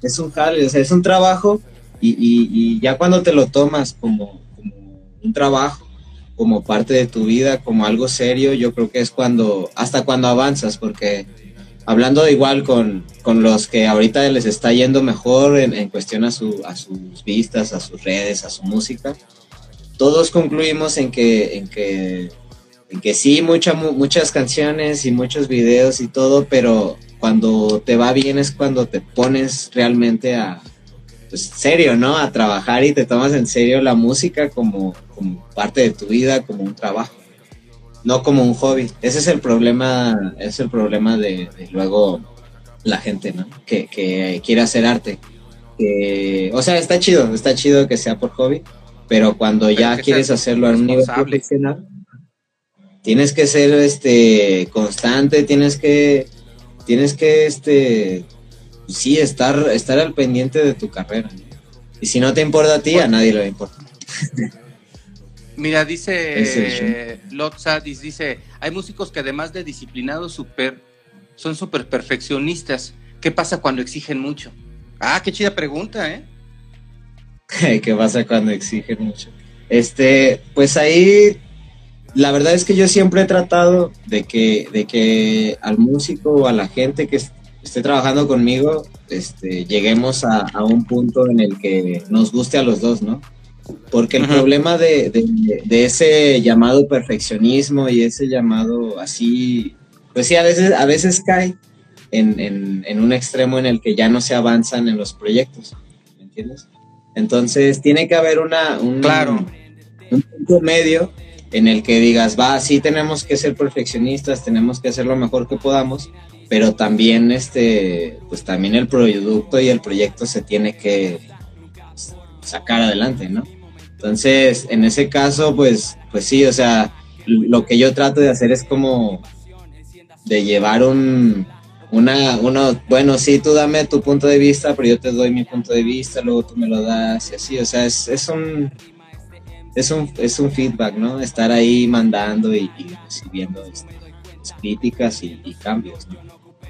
es un jale, o sea, es un trabajo y, ya cuando te lo tomas como, un trabajo, como parte de tu vida, como algo serio, yo creo que es cuando, hasta cuando avanzas, porque hablando igual con, los que ahorita les está yendo mejor en, cuestión a, su, a sus vistas, a sus redes, a su música, todos concluimos en que, en que, en que sí, muchas canciones y muchos videos y todo, pero cuando te va bien es cuando te pones realmente a, pues, serio, ¿no? A trabajar y te tomas en serio la música como, parte de tu vida, como un trabajo, no como un hobby. Ese es el problema, es el problema de, luego la gente, ¿no? Que, quiere hacer arte. o sea, está chido, está chido que sea por hobby, pero cuando ya quieres hacerlo a un nivel profesional, tienes que ser este constante, tienes que tienes que, este, sí, estar, estar al pendiente de tu carrera. Y si no te importa a ti, a nadie le importa. [LAUGHS] Mira, dice Lotzadis, dice, hay músicos que además de disciplinados, super, son súper perfeccionistas. ¿Qué pasa cuando exigen mucho? Ah, qué chida pregunta, ¿eh? [LAUGHS] ¿Qué pasa cuando exigen mucho? Este, pues ahí la verdad es que yo siempre he tratado de que, de que al músico o a la gente que esté trabajando conmigo, este, lleguemos a, un punto en el que nos guste a los dos, ¿no? Porque el problema de, ese llamado perfeccionismo y ese llamado así, pues sí, a veces, a veces cae en, un extremo en el que ya no se avanzan en los proyectos, ¿me entiendes? Entonces tiene que haber una, un, claro. un punto medio en el que digas, va, sí tenemos que ser perfeccionistas, tenemos que hacer lo mejor que podamos, pero también este, pues también el producto y el proyecto se tiene que sacar adelante, ¿no? Entonces, en ese caso, pues, pues sí, o sea, lo que yo trato de hacer es como de llevar un, una, uno, bueno, sí, tú dame tu punto de vista, pero yo te doy mi punto de vista, luego tú me lo das y así, o sea, es, es un, es un, es un feedback, ¿no? Estar ahí mandando y, recibiendo este, críticas y, cambios.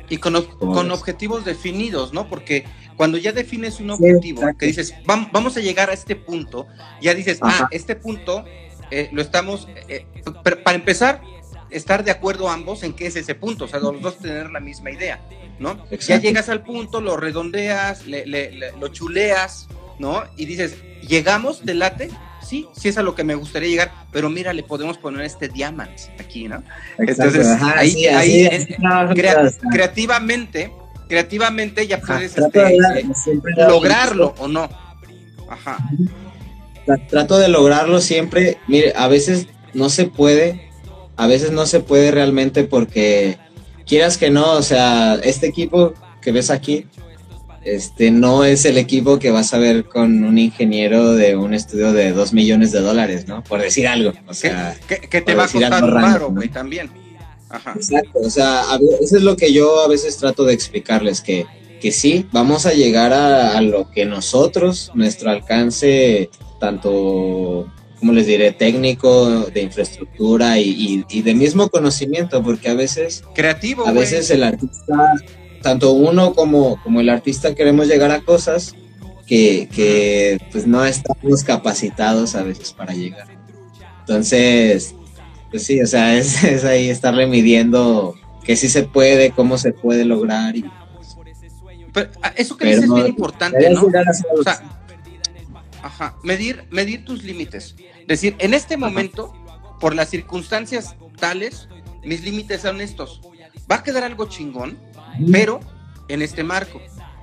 Y con, con objetivos definidos, ¿no? Porque cuando ya defines un objetivo, que dices, vamos a llegar a este punto, ya dices, ah, este punto eh, lo estamos, eh, para empezar, estar de acuerdo ambos en qué es ese punto, o sea, los dos tener la misma idea, ¿no? Ya llegas al punto, lo redondeas, lo chuleas, ¿no? Y dices, llegamos, te late, sí, sí es a lo que me gustaría llegar, pero mira, le podemos poner este diamant aquí, ¿no? Entonces, ahí, ahí creativamente, creativamente ya puedes este, lograrlo o no. Ajá. Trato de lograrlo siempre, mire, a veces no se puede, a veces no se puede realmente porque quieras que no, o sea, este equipo que ves aquí, este no es el equipo que vas a ver con un ingeniero de un estudio de dos millones de dólares, ¿no? Por decir algo. O sea, que, te va a costar raro, güey, también. Ajá. Exacto, o sea, eso es lo que yo a veces trato de explicarles, que, que sí, vamos a llegar a, lo que nosotros, nuestro alcance, tanto, ¿cómo les diré?, técnico, de infraestructura y, y, de mismo conocimiento, porque a veces... Creativo. A veces el artista tanto uno como, como el artista queremos llegar a cosas que, que pues no estamos capacitados a veces para llegar. Entonces, pues sí, o sea, [LAUGHS] es, es ahí estarle midiendo que sí se puede, cómo se puede lograr. Y, pero, ah, eso que dices es bien importante, ¿no? O sea, ajá, medir, medir tus límites. Decir, en este momento, por las circunstancias tales, mis límites son estos. Va a quedar algo chingón, pero en este marco,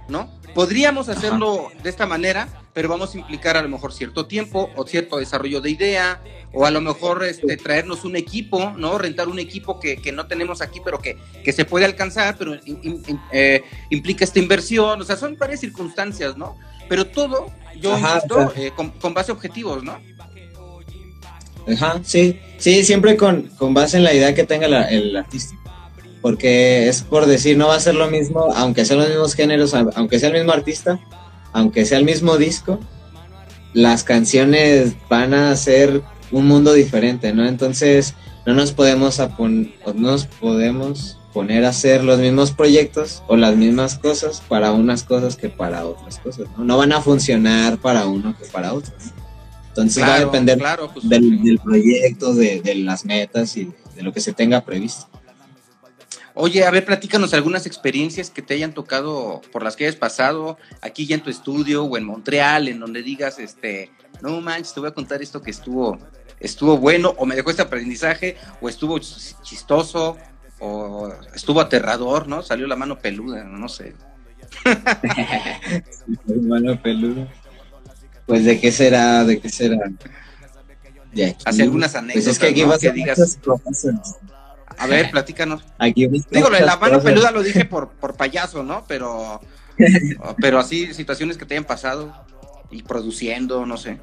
¿no? Podríamos hacerlo de esta manera, pero vamos a implicar a lo mejor cierto tiempo o cierto desarrollo de idea, o a lo mejor este, traernos un equipo, ¿no? Rentar un equipo que, no tenemos aquí, pero que, se puede alcanzar, pero eh, implica esta inversión, o sea, son varias circunstancias, ¿no? Pero todo, yo insisto, eh, con, base a objetivos, ¿no? Ajá, sí, sí, siempre con, base en la idea que tenga el artista porque es por decir, no va a ser lo mismo, aunque sean los mismos géneros, aunque sea el mismo artista, aunque sea el mismo disco, las canciones van a ser un mundo diferente, ¿no? Entonces, no nos podemos, no nos podemos poner a hacer los mismos proyectos o las mismas cosas para unas cosas que para otras cosas, ¿no? No van a funcionar para uno que para otro. Entonces va a depender pues, del, proyecto, de, de las metas y de lo que se tenga previsto. Oye, a ver, platícanos algunas experiencias que te hayan tocado, por las que hayas pasado, aquí ya en tu estudio o en Montreal, en donde digas, este, no manches, te voy a contar esto que estuvo, estuvo bueno, o me dejó este aprendizaje, o estuvo chistoso, o estuvo aterrador, ¿no? Salió la mano peluda, no sé. [LAUGHS] mano peluda. Pues de qué será, de qué será. Hace algunas anécdotas. Pues es que aquí vas a digas. A ver, platícanos. Aquí Digo, la mano peluda lo dije por, por payaso, ¿no? Pero, [LAUGHS] pero así, situaciones que te hayan pasado y produciendo, no sé.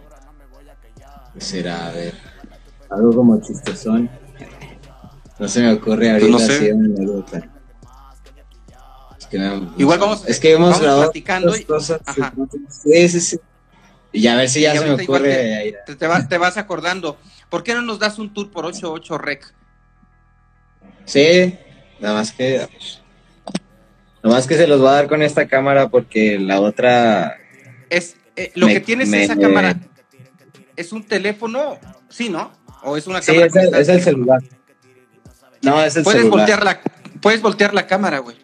será? A ver, algo como chistosón. No se me ocurre pues ahorita no sé. anécdota. Es que Igual vamos, es que hemos vamos grabado platicando y, cosas. Sí, sí, sí. Y a ver si ya se me ocurre. Te, te, te, vas acordando. ¿Por qué no nos das un tour por 88 Rec? Sí, nada más que. Nada más que se los va a dar con esta cámara porque la otra. Es eh, lo que tienes esa cámara. ¿Es un teléfono? Sí, ¿no? ¿O es una cámara? Sí, es el, celular. No, es el puedes celular. Voltear la, puedes voltear la cámara, güey.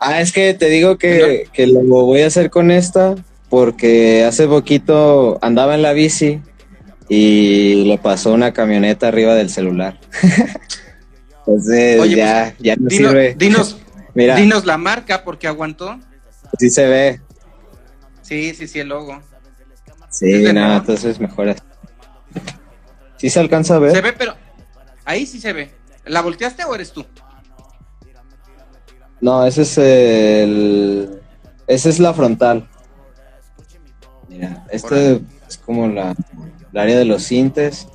Ah, es que te digo que, que lo voy a hacer con esta porque hace poquito andaba en la bici y le pasó una camioneta arriba del celular. [LAUGHS] Entonces Oye, ya, pues, ya no sirve. Dinos, [LAUGHS] dinos la marca porque aguantó. Sí se ve. Sí, sí, sí, el logo. Sí, nada, entonces mejor ¿Sí se alcanza a ver? Se ve, pero ahí sí se ve. ¿La volteaste o eres tú? No, ese es el... Esa es la frontal. Mira, este es como la, el área de los cintes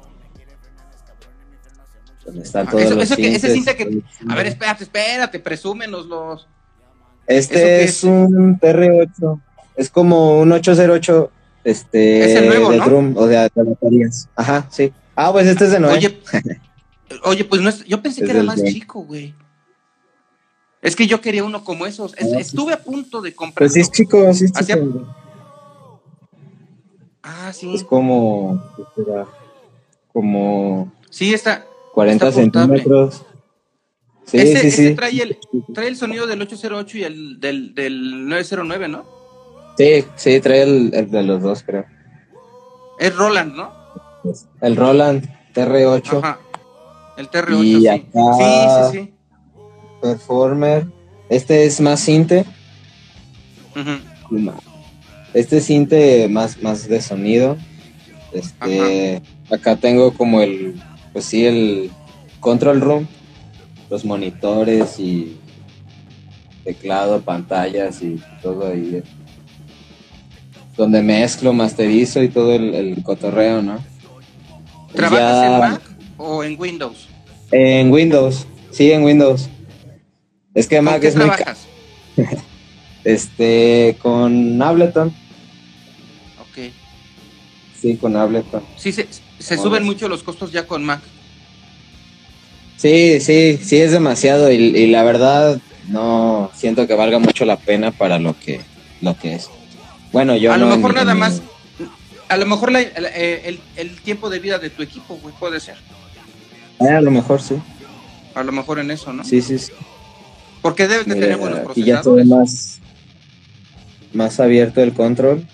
están ah, todos eso, que, ese cinta que. A ver, espérate, espérate, presúmenos Este es, un TR8. Es como un 808. este, Es el nuevo, de ¿no? drum, o sea, de baterías. Ajá, sí. Ah, pues este es de Noé. Oye, [LAUGHS] oye, pues no es- yo pensé Es que era más chico, güey. Es que yo quería uno como esos. Es- Ah, sí. estuve a punto de comprar. pues sí es chico, sí es chico. Ah, sí. Es como. Como Sí, está. 40 Está portable. centímetros. Sí, ese, sí, ese sí. trae el trae el sonido del 808 y el del, del 909, ¿no? Sí, sí, trae el, el de los dos, creo. Es Roland, ¿no? El Roland TR8 Ajá. El TR8, Y sí. acá- Sí, sí, Performer. Este es más cinte. sí. Ujú. Este es cinte más, más de sonido. Este, acá tengo como el, pues sí, el control room, los monitores y teclado, pantallas y todo ahí. Donde mezclo, masterizo y todo el, el cotorreo, ¿no? ¿Trabajas Ya- en Mac o en Windows? En Windows, sí, en Windows. Es que ¿Con Mac es muy trabajas? [LAUGHS] Este, con Ableton. Ok. Sí, con Ableton. Sí, se, se suben mucho los costos ya con Mac. Sí, sí, sí es demasiado y, y la verdad no siento que valga mucho la pena para lo que lo que es. Bueno, yo a lo no mejor nada mi- más. A lo mejor la- el, el- el tiempo de vida de tu equipo, güey, puede ser. Ah, a lo mejor sí. A lo mejor en eso, ¿no? Sí, sí. sí. Porque debes de Mira, tener buenos aquí ya se ve procesadores. más más abierto el control.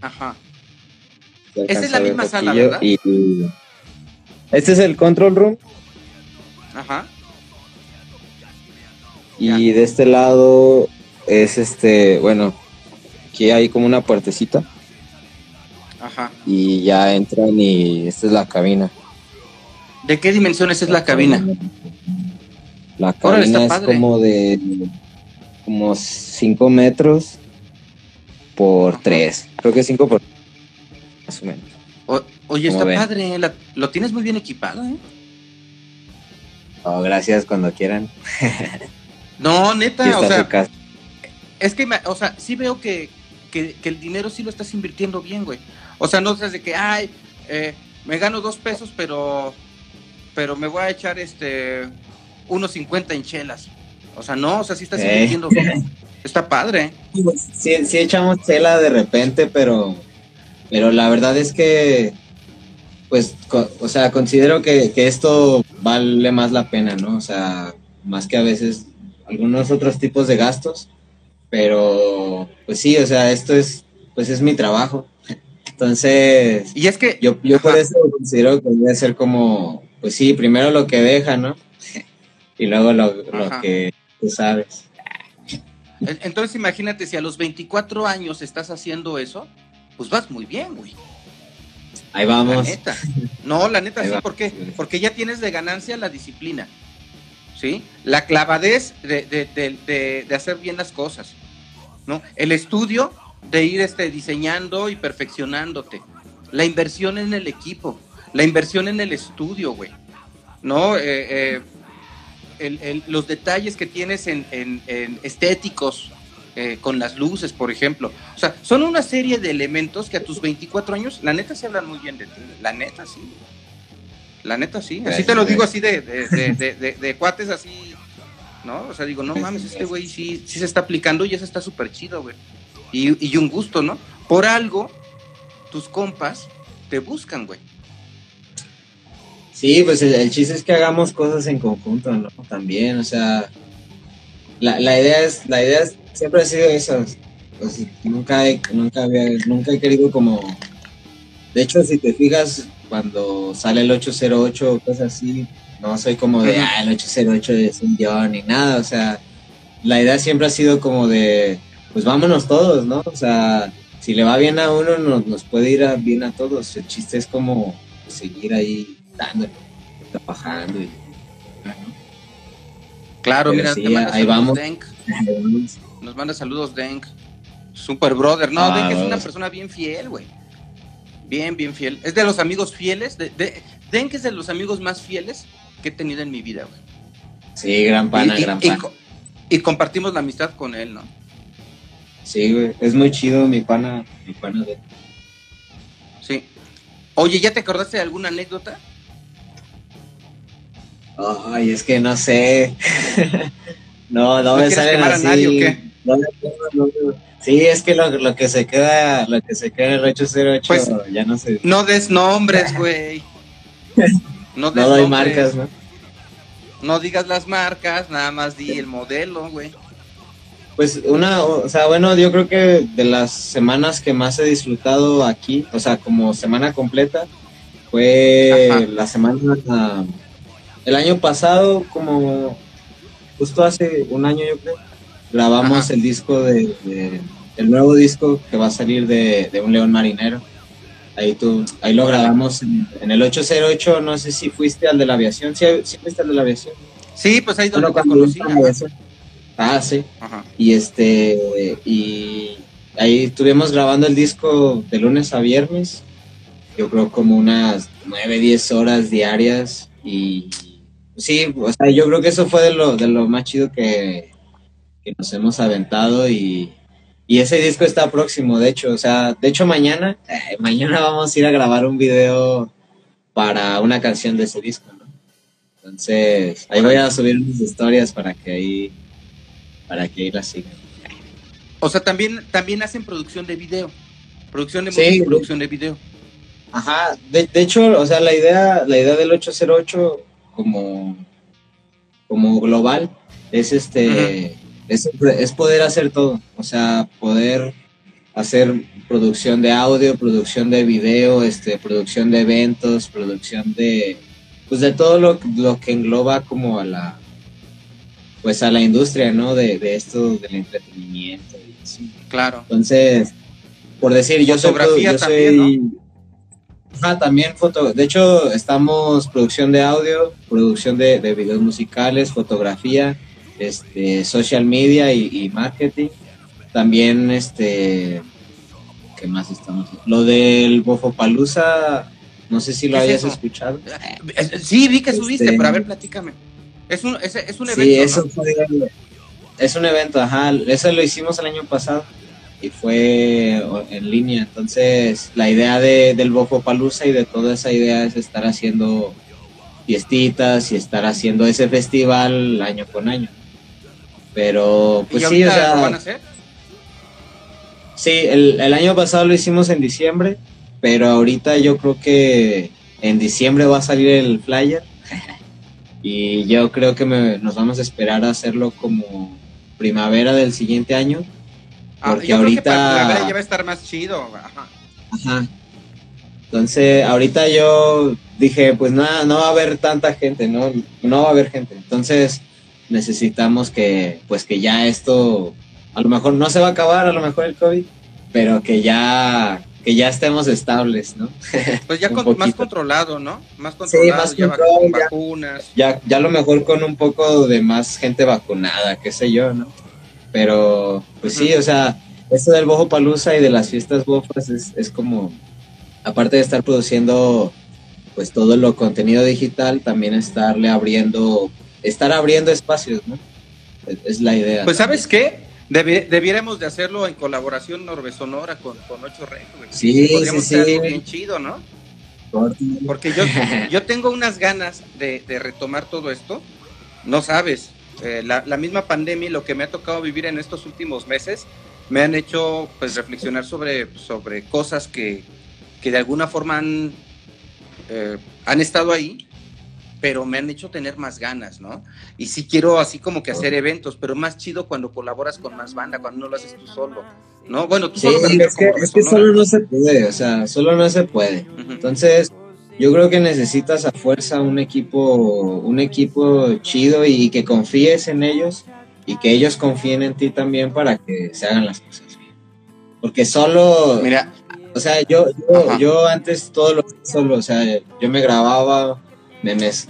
Ajá. Esa es la misma sala, ¿verdad? y- y- este es el control room Ajá. y de este lado es este, bueno, aquí hay como una puertecita Ajá. y ya entran y esta es la cabina. ¿De qué dimensiones es la cabina? La cabina es como de como 5 metros por Ajá. 3. Creo que 5 por más o menos. O- oye, ¿Cómo está ven? padre. la- lo tienes muy bien equipado, ¿eh? Oh, gracias cuando quieran. No, neta, [LAUGHS] o sea, es que, o sea, sí veo que, que, que el dinero sí lo estás invirtiendo bien, güey. O sea, no seas de que, ay, eh, me gano dos pesos, pero, pero me voy a echar este, unos 50 en chelas. O sea, no, o sea, sí estás Eh. invirtiendo bien. [LAUGHS] Está padre. Sí, sí echamos tela de repente, pero pero la verdad es que pues o sea, considero que, que esto vale más la pena, ¿no? O sea, más que a veces algunos otros tipos de gastos, pero pues sí, o sea, esto es pues es mi trabajo. [LAUGHS] Entonces, Y es que, yo, yo por eso considero que debe ser como, pues sí, primero lo que deja, ¿no? [LAUGHS] Y luego lo, que tú sabes. en- entonces imagínate, si a los 24 años estás haciendo eso, pues vas muy bien, güey. Ahí La vamos. neta. No, la neta Ahí sí, va. ¿por qué? Porque ya tienes de ganancia la disciplina, ¿sí? La clavadez de, de- de- de- de hacer bien las cosas, ¿no? El estudio de ir este, diseñando y perfeccionándote. La inversión en el equipo, la inversión en el estudio, güey, ¿no? Eh, eh, el- el- los detalles que tienes en, en- en estéticos, eh, con las luces, por ejemplo. O sea, son una serie de elementos que a tus 24 años, la neta, se hablan muy bien de ti. La neta, sí. La neta, sí. Así te lo digo así de, de, de- de- de- de cuates así, ¿no? O sea, digo, no mames, este güey sí, sí se está aplicando y eso está súper chido, güey. Y, y un gusto, ¿no? Por algo, tus compas te buscan, güey. Sí, pues el, el chiste es que hagamos cosas en conjunto, ¿no? También, o sea, la, la idea es, la idea es- siempre ha sido esa. Pues, nunca he, nunca había, nunca he querido como, de hecho, si te fijas, cuando sale el 808 o cosas así, no soy como de, ah, el 808 es un yo ni nada, o sea, la idea siempre ha sido como de, pues vámonos todos, ¿no? O sea, si le va bien a uno, nos, nos puede ir a- bien a todos. El chiste es como seguir ahí dándole, trabajando. Y, Claro, Pero mira, sí, te manda ahí saludos vamos. Denk. [LAUGHS] Nos manda saludos Denk. Super brother. No, Ah, Denk es una persona bien fiel, güey. Bien, bien fiel. Es de los amigos fieles. De, de- Denk es de los amigos más fieles que he tenido en mi vida, güey. Sí, gran pana, y, gran y pana. y compartimos la amistad con él, ¿no? Sí, güey, es muy chido mi pana, mi pana de... Oye, ¿ya te acordaste de alguna anécdota? Ay, es que no sé. [LAUGHS] no, no, me salen así. A nadie, ¿o qué? sí, es que lo, que se queda, lo que se queda en el 808 pues, ya no sé. No des nombres, güey. [LAUGHS] No, des no doy marcas, ¿no? No digas las marcas, nada más di el modelo, güey. Pues una, o sea, bueno, yo creo que de las semanas que más he disfrutado aquí, o sea, como semana completa, fue la semana, el año pasado, como justo hace un año yo creo, grabamos el disco de, el nuevo disco que va a salir de, Un León Marinero. Ahí tú, ahí lo grabamos en, el 808, no sé si fuiste al de la aviación, ¿sí, fuiste al de la aviación? Sí, pues ahí donde te conocí. Ah, sí. Y este, y ahí estuvimos grabando el disco de lunes a viernes, yo creo como unas 9, 10 horas diarias y sí, o sea, yo creo que eso fue de lo, de lo más chido que, nos hemos aventado y, y, ese disco está próximo, de hecho, o sea, de hecho mañana, eh, mañana vamos a ir a grabar un video para una canción de ese disco, ¿no? Entonces, ahí voy a subir unas historias para que ahí para que la sigan. O sea, también, también hacen producción de video. Producción de música producción de video. Ajá, de, hecho, o sea, la idea, la idea del 808 como, como global es este es, poder hacer todo. O sea, poder hacer producción de audio, producción de video, este, producción de eventos, producción de pues de todo lo, lo que engloba como a la pues a la industria, ¿no? De, de esto del entretenimiento y. Claro. Entonces, por decir, yo soy... Yo también, Ah, también foto. De hecho, estamos producción de audio, producción de, de videos musicales, fotografía, este, social media y, marketing. También, este, ¿qué más estamos? Lo del Bofopalooza, no sé si lo hayas escuchado. Eh, sí, vi que subiste, este, pero a ver, platícame. Es un, es, es un evento. Sí, eso fue, es un evento, ajá. Eso lo hicimos el año pasado y fue en línea. Entonces, la idea de, del Bofo Palusa y de toda esa idea es estar haciendo fiestitas y estar haciendo ese festival año con año. Pero, pues sí, o sea. van a hacer? Sí, el, el año pasado lo hicimos en diciembre, pero ahorita yo creo que en diciembre va a salir el flyer [LAUGHS] y yo creo que nos vamos a esperar a hacerlo como primavera del siguiente año. Ah, porque ahorita. primavera ya va a estar más chido. Ajá. Ajá. Entonces, ahorita yo dije, pues nada, no va a haber tanta gente, ¿no? No va a haber gente. Entonces, necesitamos que, pues que ya esto, a lo mejor no se va a acabar, a lo mejor el COVID, pero que ya que ya estemos estables, ¿no? [LAUGHS] Pues ya más controlado, ¿no? Más controlado, sí, más ya vacunas. Ya, ya a lo mejor con un poco de más gente vacunada, qué sé yo, ¿no? Pero, pues sí, o sea, esto del Bojo Palusa y de las fiestas bofas es, es como, aparte de estar produciendo pues todo lo contenido digital, también estarle abriendo, estar abriendo espacios, ¿no? Es, la idea. Pues sabes qué, debiéramos de hacerlo en colaboración Norbe Sonora con, con Ocho Rey, Sí, Podríamos sí, sí. bien chido, ¿no? Porque yo, [LAUGHS] yo tengo unas ganas de, retomar todo esto. No sabes, eh, la, misma pandemia y lo que me ha tocado vivir en estos últimos meses me han hecho pues reflexionar sobre, sobre cosas que, que de alguna forma han, eh, han estado ahí pero me han hecho tener más ganas, ¿no? Y sí quiero así como que hacer eventos, pero más chido cuando colaboras con más banda, cuando no lo haces tú solo, ¿no? Bueno, tú solo es, que, es que solo no se puede, o sea, solo no se puede. Entonces, yo creo que necesitas a fuerza un equipo, un equipo chido y que confíes en ellos y que ellos confíen en ti también para que se hagan las cosas bien. Porque solo, mira, o sea, yo, yo, yo antes todo lo solo, o sea, yo me grababa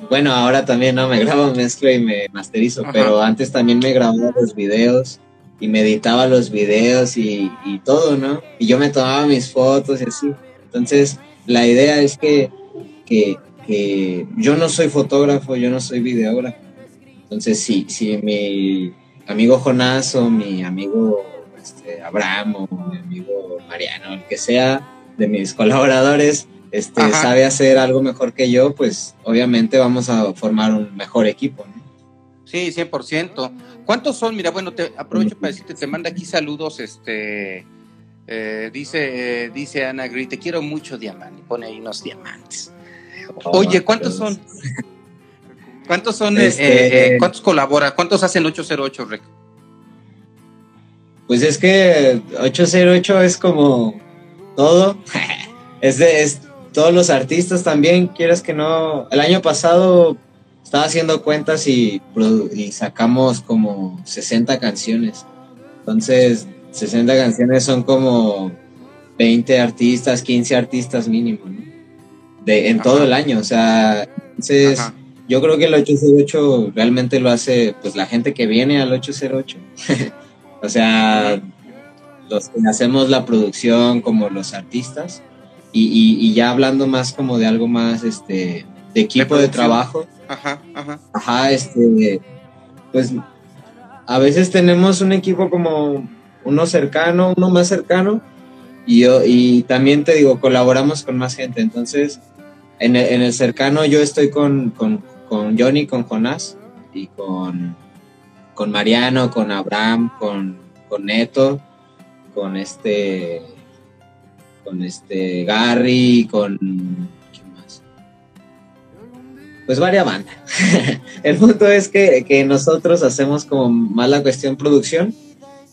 bueno, ahora también no me grabo, mezclo y me masterizo, pero antes también me grababa los videos y me editaba los videos y, todo, ¿no? Y yo me tomaba mis fotos y así. Entonces, la idea es que, que, yo no soy fotógrafo, yo no soy videógrafo. Entonces, si, si mi amigo Jonás o mi amigo este, Abraham o mi amigo Mariano, el que sea de mis [LAUGHS] colaboradores, este, sabe hacer algo mejor que yo, pues obviamente vamos a formar un mejor equipo. ¿no? Sí, 100%. ¿Cuántos son? Mira, bueno, te aprovecho para decirte, te manda aquí saludos, este, eh, dice, dice Ana Gris, te quiero mucho, diamante, pone ahí unos diamantes. Oye, ¿cuántos son? ¿Cuántos son? Eh, este, eh, ¿Cuántos colabora? ¿Cuántos hacen 808, Rec? Pues es que 808 es como todo. es, de, es todos los artistas también, quieres que no. El año pasado estaba haciendo cuentas y, y sacamos como 60 canciones. Entonces, 60 canciones son como 20 artistas, 15 artistas mínimo, ¿no? De, en todo el año, o sea, entonces yo creo que el 808 realmente lo hace pues la gente que viene al 808. [LAUGHS] o sea, los que hacemos la producción como los artistas y, y, ya hablando más como de algo más este de equipo de, trabajo. Ajá, ajá. Ajá, este pues a veces tenemos un equipo como uno cercano, uno más cercano y yo y también te digo, colaboramos con más gente, entonces en el, en el cercano yo estoy con, con, con Johnny, con Jonás y con, con Mariano, con Abraham, con, con Neto, con este, con este Gary, con ¿quién más? Pues varias bandas. [LAUGHS] el punto es que, que, nosotros hacemos como más la cuestión producción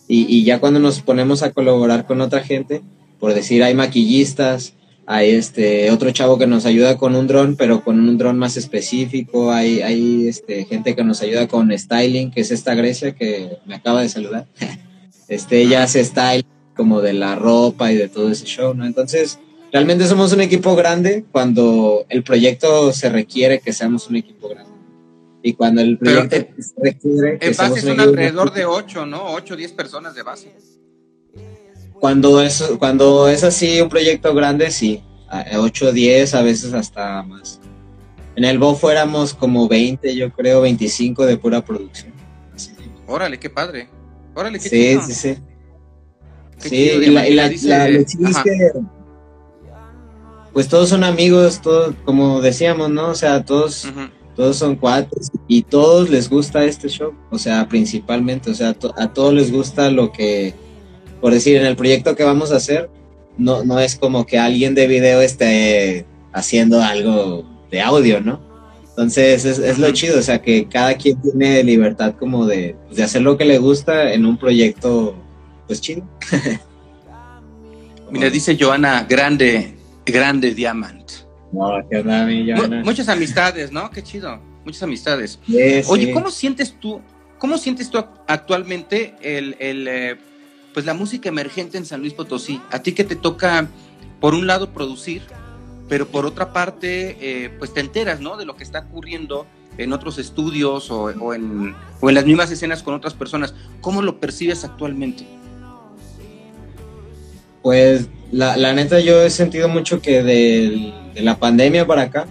y, y ya cuando nos ponemos a colaborar con otra gente, por decir hay maquillistas, hay este otro chavo que nos ayuda con un dron, pero con un dron más específico. Hay, hay este, gente que nos ayuda con styling, que es esta Grecia que me acaba de saludar. [LAUGHS] Este, ella hace styling como de la ropa y de todo ese show, ¿no? Entonces, realmente somos un equipo grande cuando el proyecto se requiere que seamos un equipo grande. Y cuando el proyecto se requiere que En base son alrededor de 8, ¿no? 8 o 10 personas de base. Cuando es, cuando es así un proyecto grande, sí, 8 o 10, a veces hasta más. En el BO fuéramos como 20, yo creo, 25 de pura producción. Órale, qué padre. Órale, qué Sí, sí, sí. sí, y la, y la, es que, pues todos son amigos, todos, como decíamos, ¿no? O sea, todos, todos son cuates y todos les gusta este show, o sea, principalmente, o sea, a todos les gusta lo que por decir, en el proyecto que vamos a hacer, no, no es como que alguien de video esté haciendo algo de audio, ¿no? Entonces es, lo chido, o sea, que cada quien tiene libertad como de, pues, de hacer lo que le gusta en un proyecto, pues chido. Mira, dice Joana, grande, grande diamante. No, qué onda, mi Joana. Muchas amistades, ¿no? Qué chido, muchas amistades. Oye, ¿cómo sientes tú, cómo sientes tú actualmente el, el eh, pues la música emergente en San Luis Potosí. A ti que te toca, por un lado, producir, pero por otra parte, eh, pues te enteras, ¿no? De lo que está ocurriendo en otros estudios o, en, o en las mismas escenas con otras personas. ¿Cómo lo percibes actualmente? Pues la, neta yo he sentido mucho que de, de la pandemia para acá,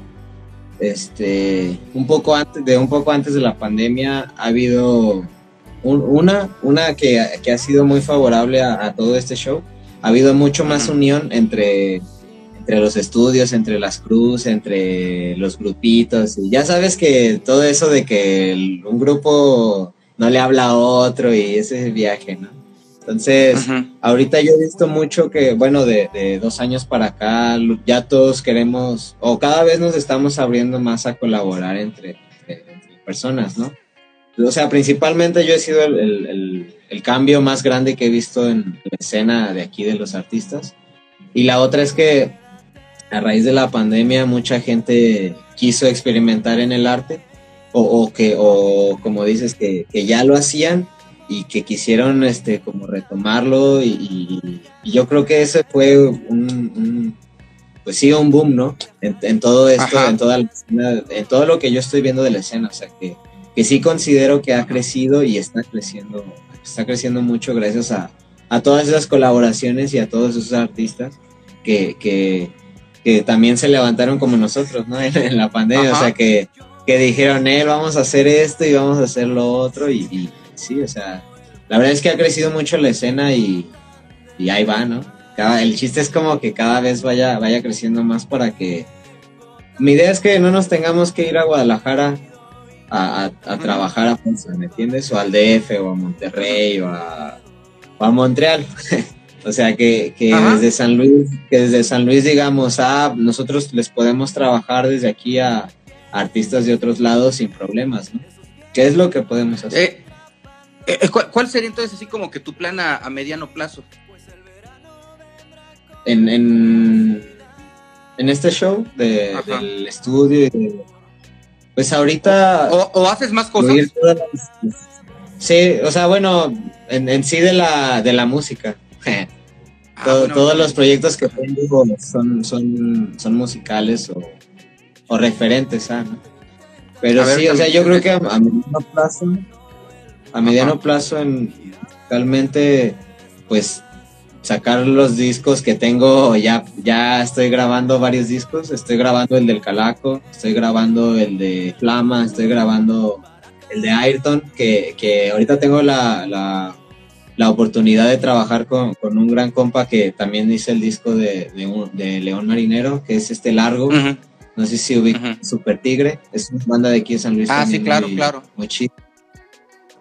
este, un poco antes de un poco antes de la pandemia ha habido una, una que, ha sido muy favorable a, todo este show. Ha habido mucho más unión entre, entre los estudios, entre las cruz, entre los grupitos. Y ya sabes que todo eso de que un grupo no le habla a otro y ese viaje, ¿no? Entonces, ahorita yo he visto mucho que, bueno, de, dos años para acá, ya todos queremos, o cada vez nos estamos abriendo más a colaborar entre personas, ¿no? O sea, principalmente yo he sido el, cambio más grande que he visto en la escena de aquí de los artistas. Y la otra es que a raíz de la pandemia mucha gente quiso experimentar en el arte o, que, o como dices, que, ya lo hacían y que quisieron este, como retomarlo y, yo creo que ese fue un, pues sí, un boom, ¿no? En, todo esto, en toda en todo lo que yo estoy viendo de la escena, o sea que que sí considero que ha crecido y está creciendo, está creciendo mucho gracias a, todas esas colaboraciones y a todos esos artistas que, que, también se levantaron como nosotros, ¿no? [LAUGHS] En, la pandemia, o sea, que, que dijeron, él, vamos a hacer esto y vamos a hacer lo otro y, y sí, o sea, la verdad es que ha crecido mucho la escena y, y ahí va, ¿no? el chiste es como que cada vez vaya, vaya creciendo más para que... Mi idea es que no nos tengamos que ir a Guadalajara a, trabajar a fuerza, ¿me entiendes? O al DF o a Monterrey o a, Montreal. [LAUGHS] o sea, que, desde San Luis, que desde San Luis digamos, ah, nosotros les podemos trabajar desde aquí a, artistas de otros lados sin problemas, ¿no? ¿Qué es lo que podemos hacer? Eh, eh, eh, ¿cuál, sería entonces así como que tu plan a, mediano plazo? En, en, este show del estudio, pues ahorita... ¿O, haces más cosas? sí, o sea, bueno, en, sí de la, de la música. [LAUGHS] Ah, todos los proyectos que tengo son, son, son musicales o, referentes ¿no? Pero sí, o sea, yo creo que a, mediano plazo, a mediano plazo, en, realmente, pues sacar los discos que tengo, ya, ya estoy grabando varios discos, estoy grabando el del Calaco, estoy grabando el de Flama, estoy grabando el de Ayrton, que, que ahorita tengo la, la, la, oportunidad de trabajar con, con, un gran compa que también hice el disco de, de, León Marinero, que es este largo. No sé si ubica Super Tigre, es una banda de aquí de San Luis. Ah, sí, claro, claro. Muy chido.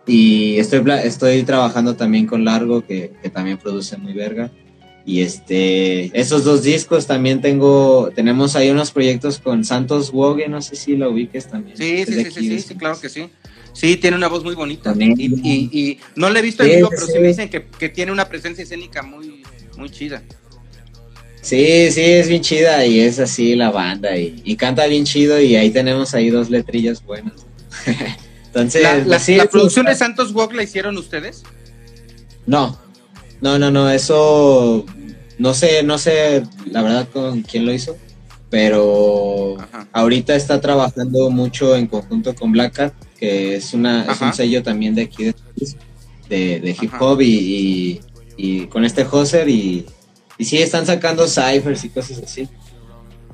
Y estoy, estoy trabajando también con Largo, que, que, también produce muy verga. Y este, esos dos discos también tengo, tenemos ahí unos proyectos con Santos Wogue, no sé si lo ubiques también. Sí, sí, sí, sí, sí, claro que sí. Sí, tiene una voz muy bonita. Y, y, no le he visto en vivo, pero sí me dicen que, que, tiene una presencia escénica muy, muy chida. Sí, sí, es bien chida y es así la banda y, canta bien chido y ahí tenemos ahí dos letrillas buenas. [LAUGHS] Entonces, ¿La, pues producción de Santos Walk la hicieron ustedes? No, no, no, no, eso no sé, no sé la verdad con quién lo hizo, pero ahorita está trabajando mucho en conjunto con Black Cat, que es una es un sello también de aquí de, de, hip hop y, y, con este Hoser y y sí, están sacando ciphers y cosas así.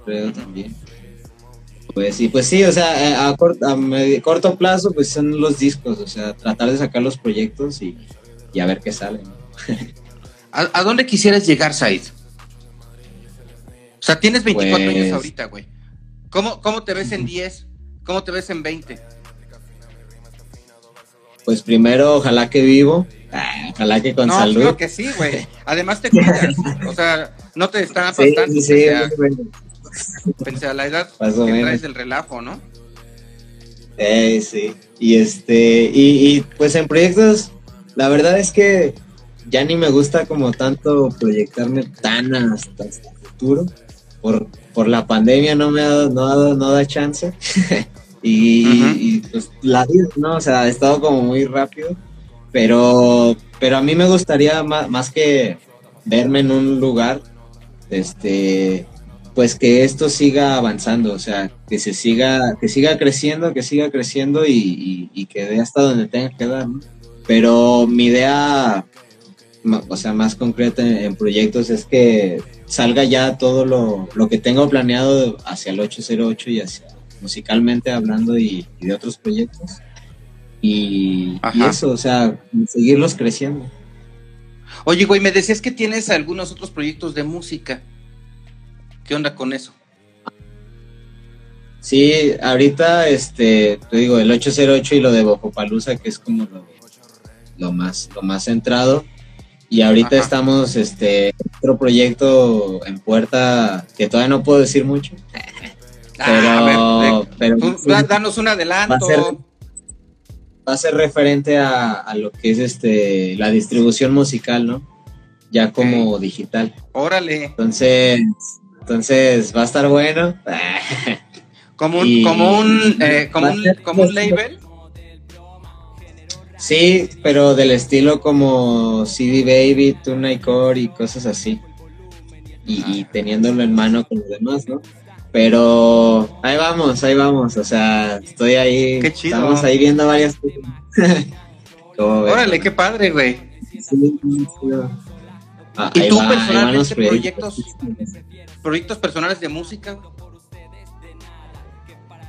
Creo también. Pues sí, pues sí, o sea, eh, a, corto, plazo, pues son los discos, o sea, tratar de sacar los proyectos y, a ver qué sale. [LAUGHS] ¿A, dónde quisieras llegar, Said? O sea, tienes 24 años pues ahorita, güey. ¿Cómo, ¿Cómo te ves en 10? ¿Cómo te ves en 20? Pues primero, ojalá que vivo Ah, ojalá que con no, salud. Creo que sí, güey. Además te cuidas. [LAUGHS] o sea, no te están. Sí, sí, pensé a la edad que traes del relajo, ¿no? Eh, sí. Y este, y, pues en proyectos, la verdad es que ya ni me gusta como tanto proyectarme tan hasta, hasta el futuro. Por, por la pandemia no me ha dado, no, no da chance. [LAUGHS] y, y, pues la vida, ¿no? O sea, ha estado como muy rápido pero, pero a mí me gustaría más, que verme en un lugar, este, pues que esto siga avanzando, o sea, que se siga, que siga creciendo, que siga creciendo y, que dé hasta donde tenga que dar, Pero mi idea, o sea, más concreta en, proyectos es que salga ya todo lo, lo, que tengo planeado hacia el 808 y hacia musicalmente hablando y de otros proyectos y, eso, o sea, seguirlos creciendo. Oye, güey, me decías que tienes algunos otros proyectos de música. ¿Qué onda con eso? Sí, ahorita, este, te digo, el 808 y lo de Palusa, que es como lo, más, lo más centrado. Y ahorita estamos, este, otro proyecto en puerta que todavía no puedo decir mucho. [LAUGHS] Ah, pero, danos un adelanto va a ser referente a, lo que es este la distribución musical, ¿no? Ya como digital. Órale. Entonces, entonces va a estar bueno. [LAUGHS] como un, como un, eh, como un, como un label. Sí, pero del estilo como CD Baby, Tuna Core y cosas así. Y, y, teniéndolo en mano con los demás, ¿no? Pero ahí vamos, ahí vamos. O sea, estoy ahí. Qué chido. Estamos ahí viendo varias cosas. [LAUGHS] Órale, qué padre, güey. Ah, ¿Y tú personalmente proyectos, proyectos personales de música?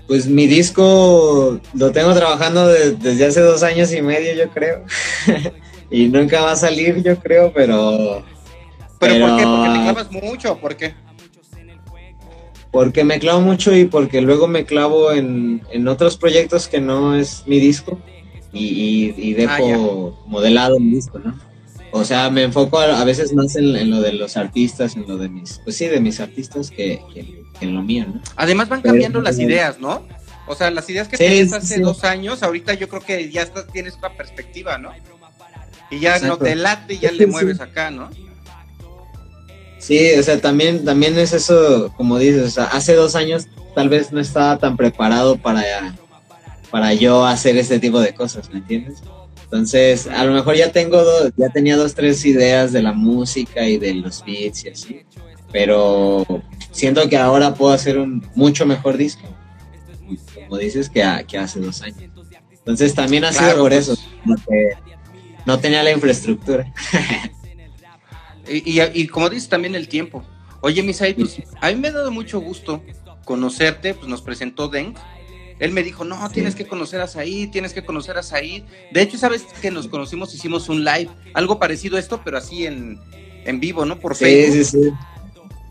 Pues mi disco lo tengo trabajando desde hace dos años y medio, yo creo. [LAUGHS] y nunca va a salir, yo creo, pero ¿Pero, por qué? ¿Porque te clavas mucho o por qué? Porque me clavo mucho y porque luego me clavo en, otros proyectos que no es mi disco y, y, dejo ah, modelado mi disco, ¿no? O sea, me enfoco a, veces más en, lo de los artistas, en lo de mis, pues sí, de mis artistas que, en lo mío, ¿no? Además van cambiando las ideas, ¿no? O sea, las ideas que tenías hace dos años, ahorita yo creo que ya tienes otra perspectiva, ¿no? Y ya no te late y ya le mueves acá, ¿no? Sí, o sea, también, también es eso, como dices, o sea, hace dos años tal vez no estaba tan preparado para, para yo hacer este tipo de cosas, ¿me entiendes? Entonces, a lo mejor ya tengo, ya tenía dos, tres ideas de la música y de los beats y así, pero siento que ahora puedo hacer un mucho mejor disco, como dices, que, que hace dos años. Entonces, también ha sido por pues. eso, porque no tenía la infraestructura. Y, como dices, también el tiempo. Oye, Misael, pues a mí me ha dado mucho gusto conocerte, pues nos presentó Deng. Él me dijo, no, tienes que conocer a Said, tienes que conocer a Said. De hecho, sabes que nos conocimos, hicimos un live, algo parecido a esto, pero así en, vivo, ¿no? Por Facebook. Sí, sí,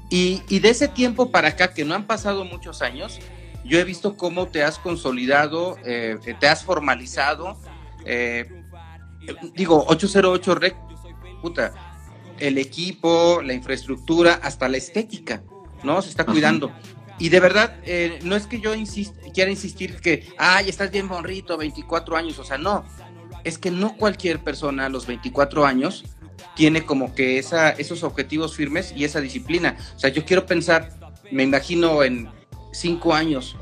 y, y, de ese tiempo para acá, que no han pasado muchos años, yo he visto cómo te has consolidado, eh, te has formalizado. Eh, digo, 808 Rec, puta, el equipo, la infraestructura, hasta la estética, ¿no? Se está cuidando. Y de verdad, eh, no es que yo quiera insistir que, ay, estás bien bonrito, 24 años, o sea, no. Es que no cualquier persona a los 24 años tiene como que esa, esos objetivos firmes y esa disciplina. O sea, yo quiero pensar, me imagino en 5 años,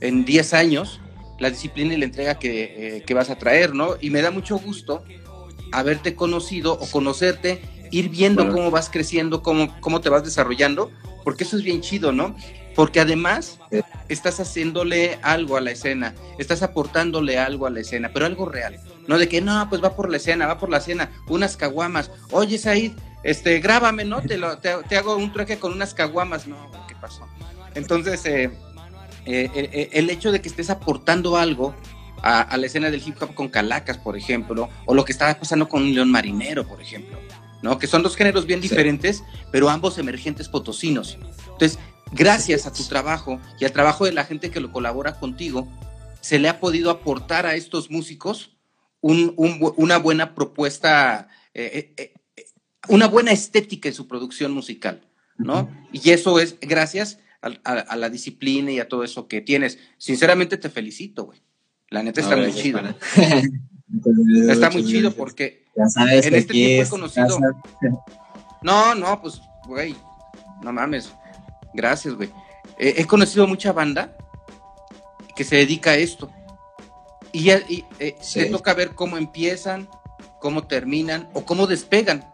en 10 años, la disciplina y la entrega que, eh, que vas a traer, ¿no? Y me da mucho gusto haberte conocido o conocerte ir viendo cómo vas creciendo, cómo, cómo te vas desarrollando, porque eso es bien chido, ¿no? Porque además estás haciéndole algo a la escena, estás aportándole algo a la escena, pero algo real. No de que, no, pues va por la escena, va por la escena, unas caguamas. Oye, Said, este, grábame, ¿no? Te, lo, te, hago un trueque con unas caguamas. No, ¿qué pasó? Entonces, eh, eh, eh, el hecho de que estés aportando algo a, a, la escena del hip hop con calacas, por ejemplo, o lo que estaba pasando con un león marinero, por ejemplo. ¿no? Que son dos géneros bien diferentes, pero ambos emergentes potosinos. Entonces, gracias a tu trabajo y al trabajo de la gente que lo colabora contigo, se le ha podido aportar a estos músicos una buena propuesta, eh, eh, eh, una buena estética en su producción musical, ¿no? Y eso es gracias a, la disciplina y a todo eso que tienes. Sinceramente te felicito, güey. La neta está muy chido. [LAUGHS] está muy chido porque ya sabes en este tiempo he conocido. No, no, pues, güey, no mames. Gracias, güey. he conocido mucha banda que se dedica a esto. Y, y eh, toca ver cómo empiezan, cómo terminan o cómo despegan.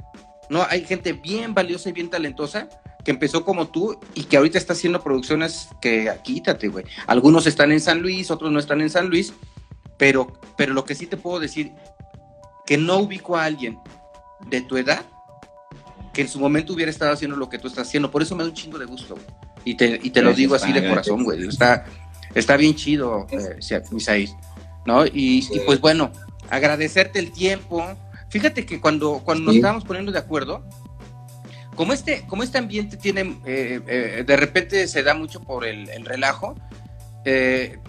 No, hay gente bien valiosa y bien talentosa que empezó como tú y que ahorita está haciendo producciones que quítate, güey. Algunos están en San Luis, otros no están en San Luis, pero, pero lo que sí te puedo decir que no ubico a alguien de tu edad que en su momento hubiera estado haciendo lo que tú estás haciendo. Por eso me da un chingo de gusto, Y te, y te lo digo así de corazón, güey. Está, está bien chido, eh, Misaís, ¿no? Y, pues bueno, agradecerte el tiempo. Fíjate que cuando, cuando nos estábamos poniendo de acuerdo, como este, como este ambiente tiene, eh, eh, de repente se da mucho por el, relajo,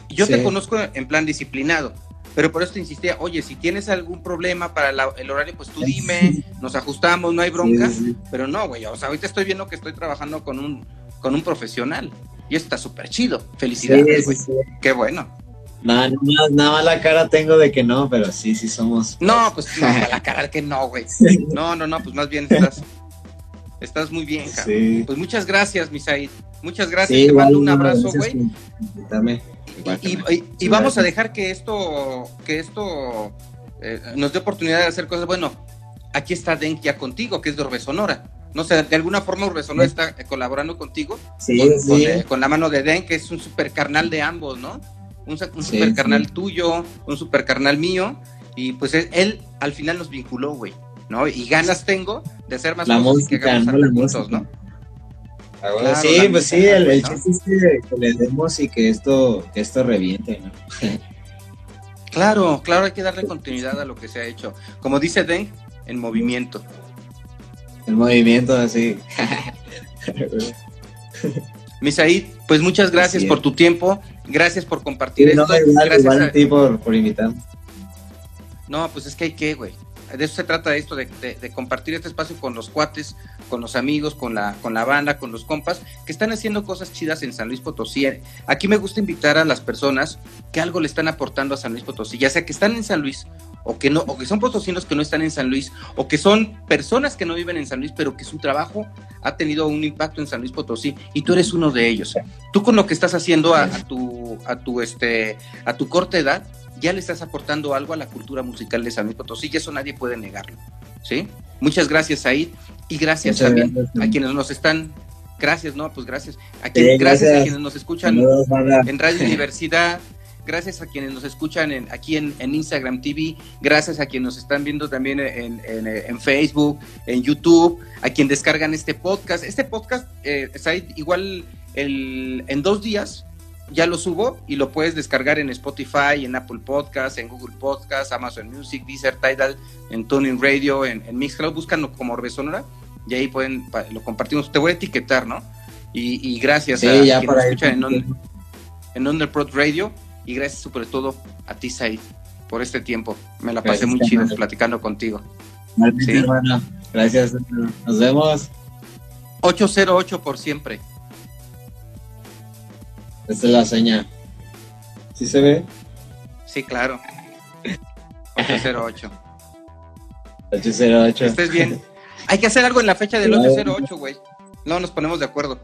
yo te conozco en plan disciplinado. Pero por eso te insistía, oye, si tienes algún problema para el horario, pues tú dime, nos ajustamos, no hay bronca. Pero no, güey, o sea, ahorita estoy viendo que estoy trabajando con un, con un profesional y está súper chido. Felicidades, güey. Qué bueno. Nada, nada, más la cara tengo de que no, pero sí, sí somos. No, pues la cara de que no, güey. [LAUGHS] No, no, no, pues más bien estás, estás muy bien, cabrón. Pues muchas gracias, Misaid. Muchas gracias. Te mando un abrazo, güey. Y, vamos a dejar que esto, que esto eh, nos dé oportunidad de hacer cosas. Bueno, aquí está Den ya contigo, que es de Orbe Sonora. No sé, de alguna forma Orbe Sonora está eh, colaborando contigo eh, con, la mano de Den, que es un super carnal de ambos, ¿no? Un, super carnal tuyo, un super carnal mío. Y pues él, al final nos vinculó, güey, ¿no? Y ganas tengo de hacer más cosas que hagamos juntos, ¿no? sí, pues sí, el, chiste es que, le demos y que esto, que esto reviente, ¿no? [LAUGHS] claro, claro, hay que darle continuidad a lo que se ha hecho. Como dice Den, en movimiento. El movimiento así. [LAUGHS] Misaid, pues muchas gracias por tu tiempo, gracias por compartir esto. gracias a... ti por, por invitarme. No, pues es que hay que, güey de eso se trata esto, de, compartir este espacio con los cuates, con los amigos, con la, con la banda, con los compas, que están haciendo cosas chidas en San Luis Potosí. Aquí me gusta invitar a las personas que algo le están aportando a San Luis Potosí, ya sea que están en San Luis o que no, o que son potosinos que no están en San Luis, o que son personas que no viven en San Luis, pero que su trabajo ha tenido un impacto en San Luis Potosí, y tú eres uno de ellos. Tú con lo que estás haciendo a, a tu, a tu este, a tu corta edad, ya le estás aportando algo a la cultura musical de San Luis Potosí y eso nadie puede negarlo. ¿sí? Muchas gracias, Said, y gracias también a quienes nos están. Gracias, no, pues gracias. A quienes, gracias. a quienes nos escuchan en Radio Universidad. Gracias a quienes nos escuchan en, aquí en, Instagram TV, gracias a quienes nos están viendo también en, Facebook, en YouTube, a quienes descargan este podcast. Este podcast, eh, Said, igual el, en dos días ya lo subo y lo puedes descargar en Spotify, en Apple Podcasts, en Google Podcasts, Amazon Music, Deezer, Tidal, en Tuning Radio, en, en Mixcloud, búscanlo como Orbe Sonora y ahí pueden, lo compartimos. Te voy a etiquetar, ¿no? Y, gracias a quienes nos escuchan en, en Underprod Radio y gracias sobre todo a ti, Said, por este tiempo. Me la pasé muy chido platicando contigo. Gracias, nos vemos. 808 por siempre. Esta es la seña. ¿Sí se ve? Sí, claro. 808. 808. Estés bien. Hay que hacer algo en la fecha del 808, güey. No nos ponemos de acuerdo.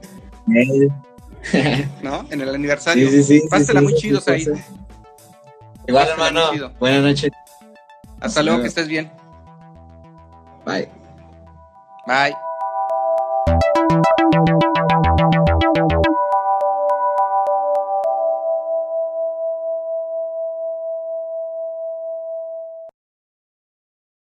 ¿No? En el aniversario. Sí, sí, sí. Pásela muy chido, ahí. Igual, hermano. Buenas noches. Hasta luego, que estés bien. Bye. Bye.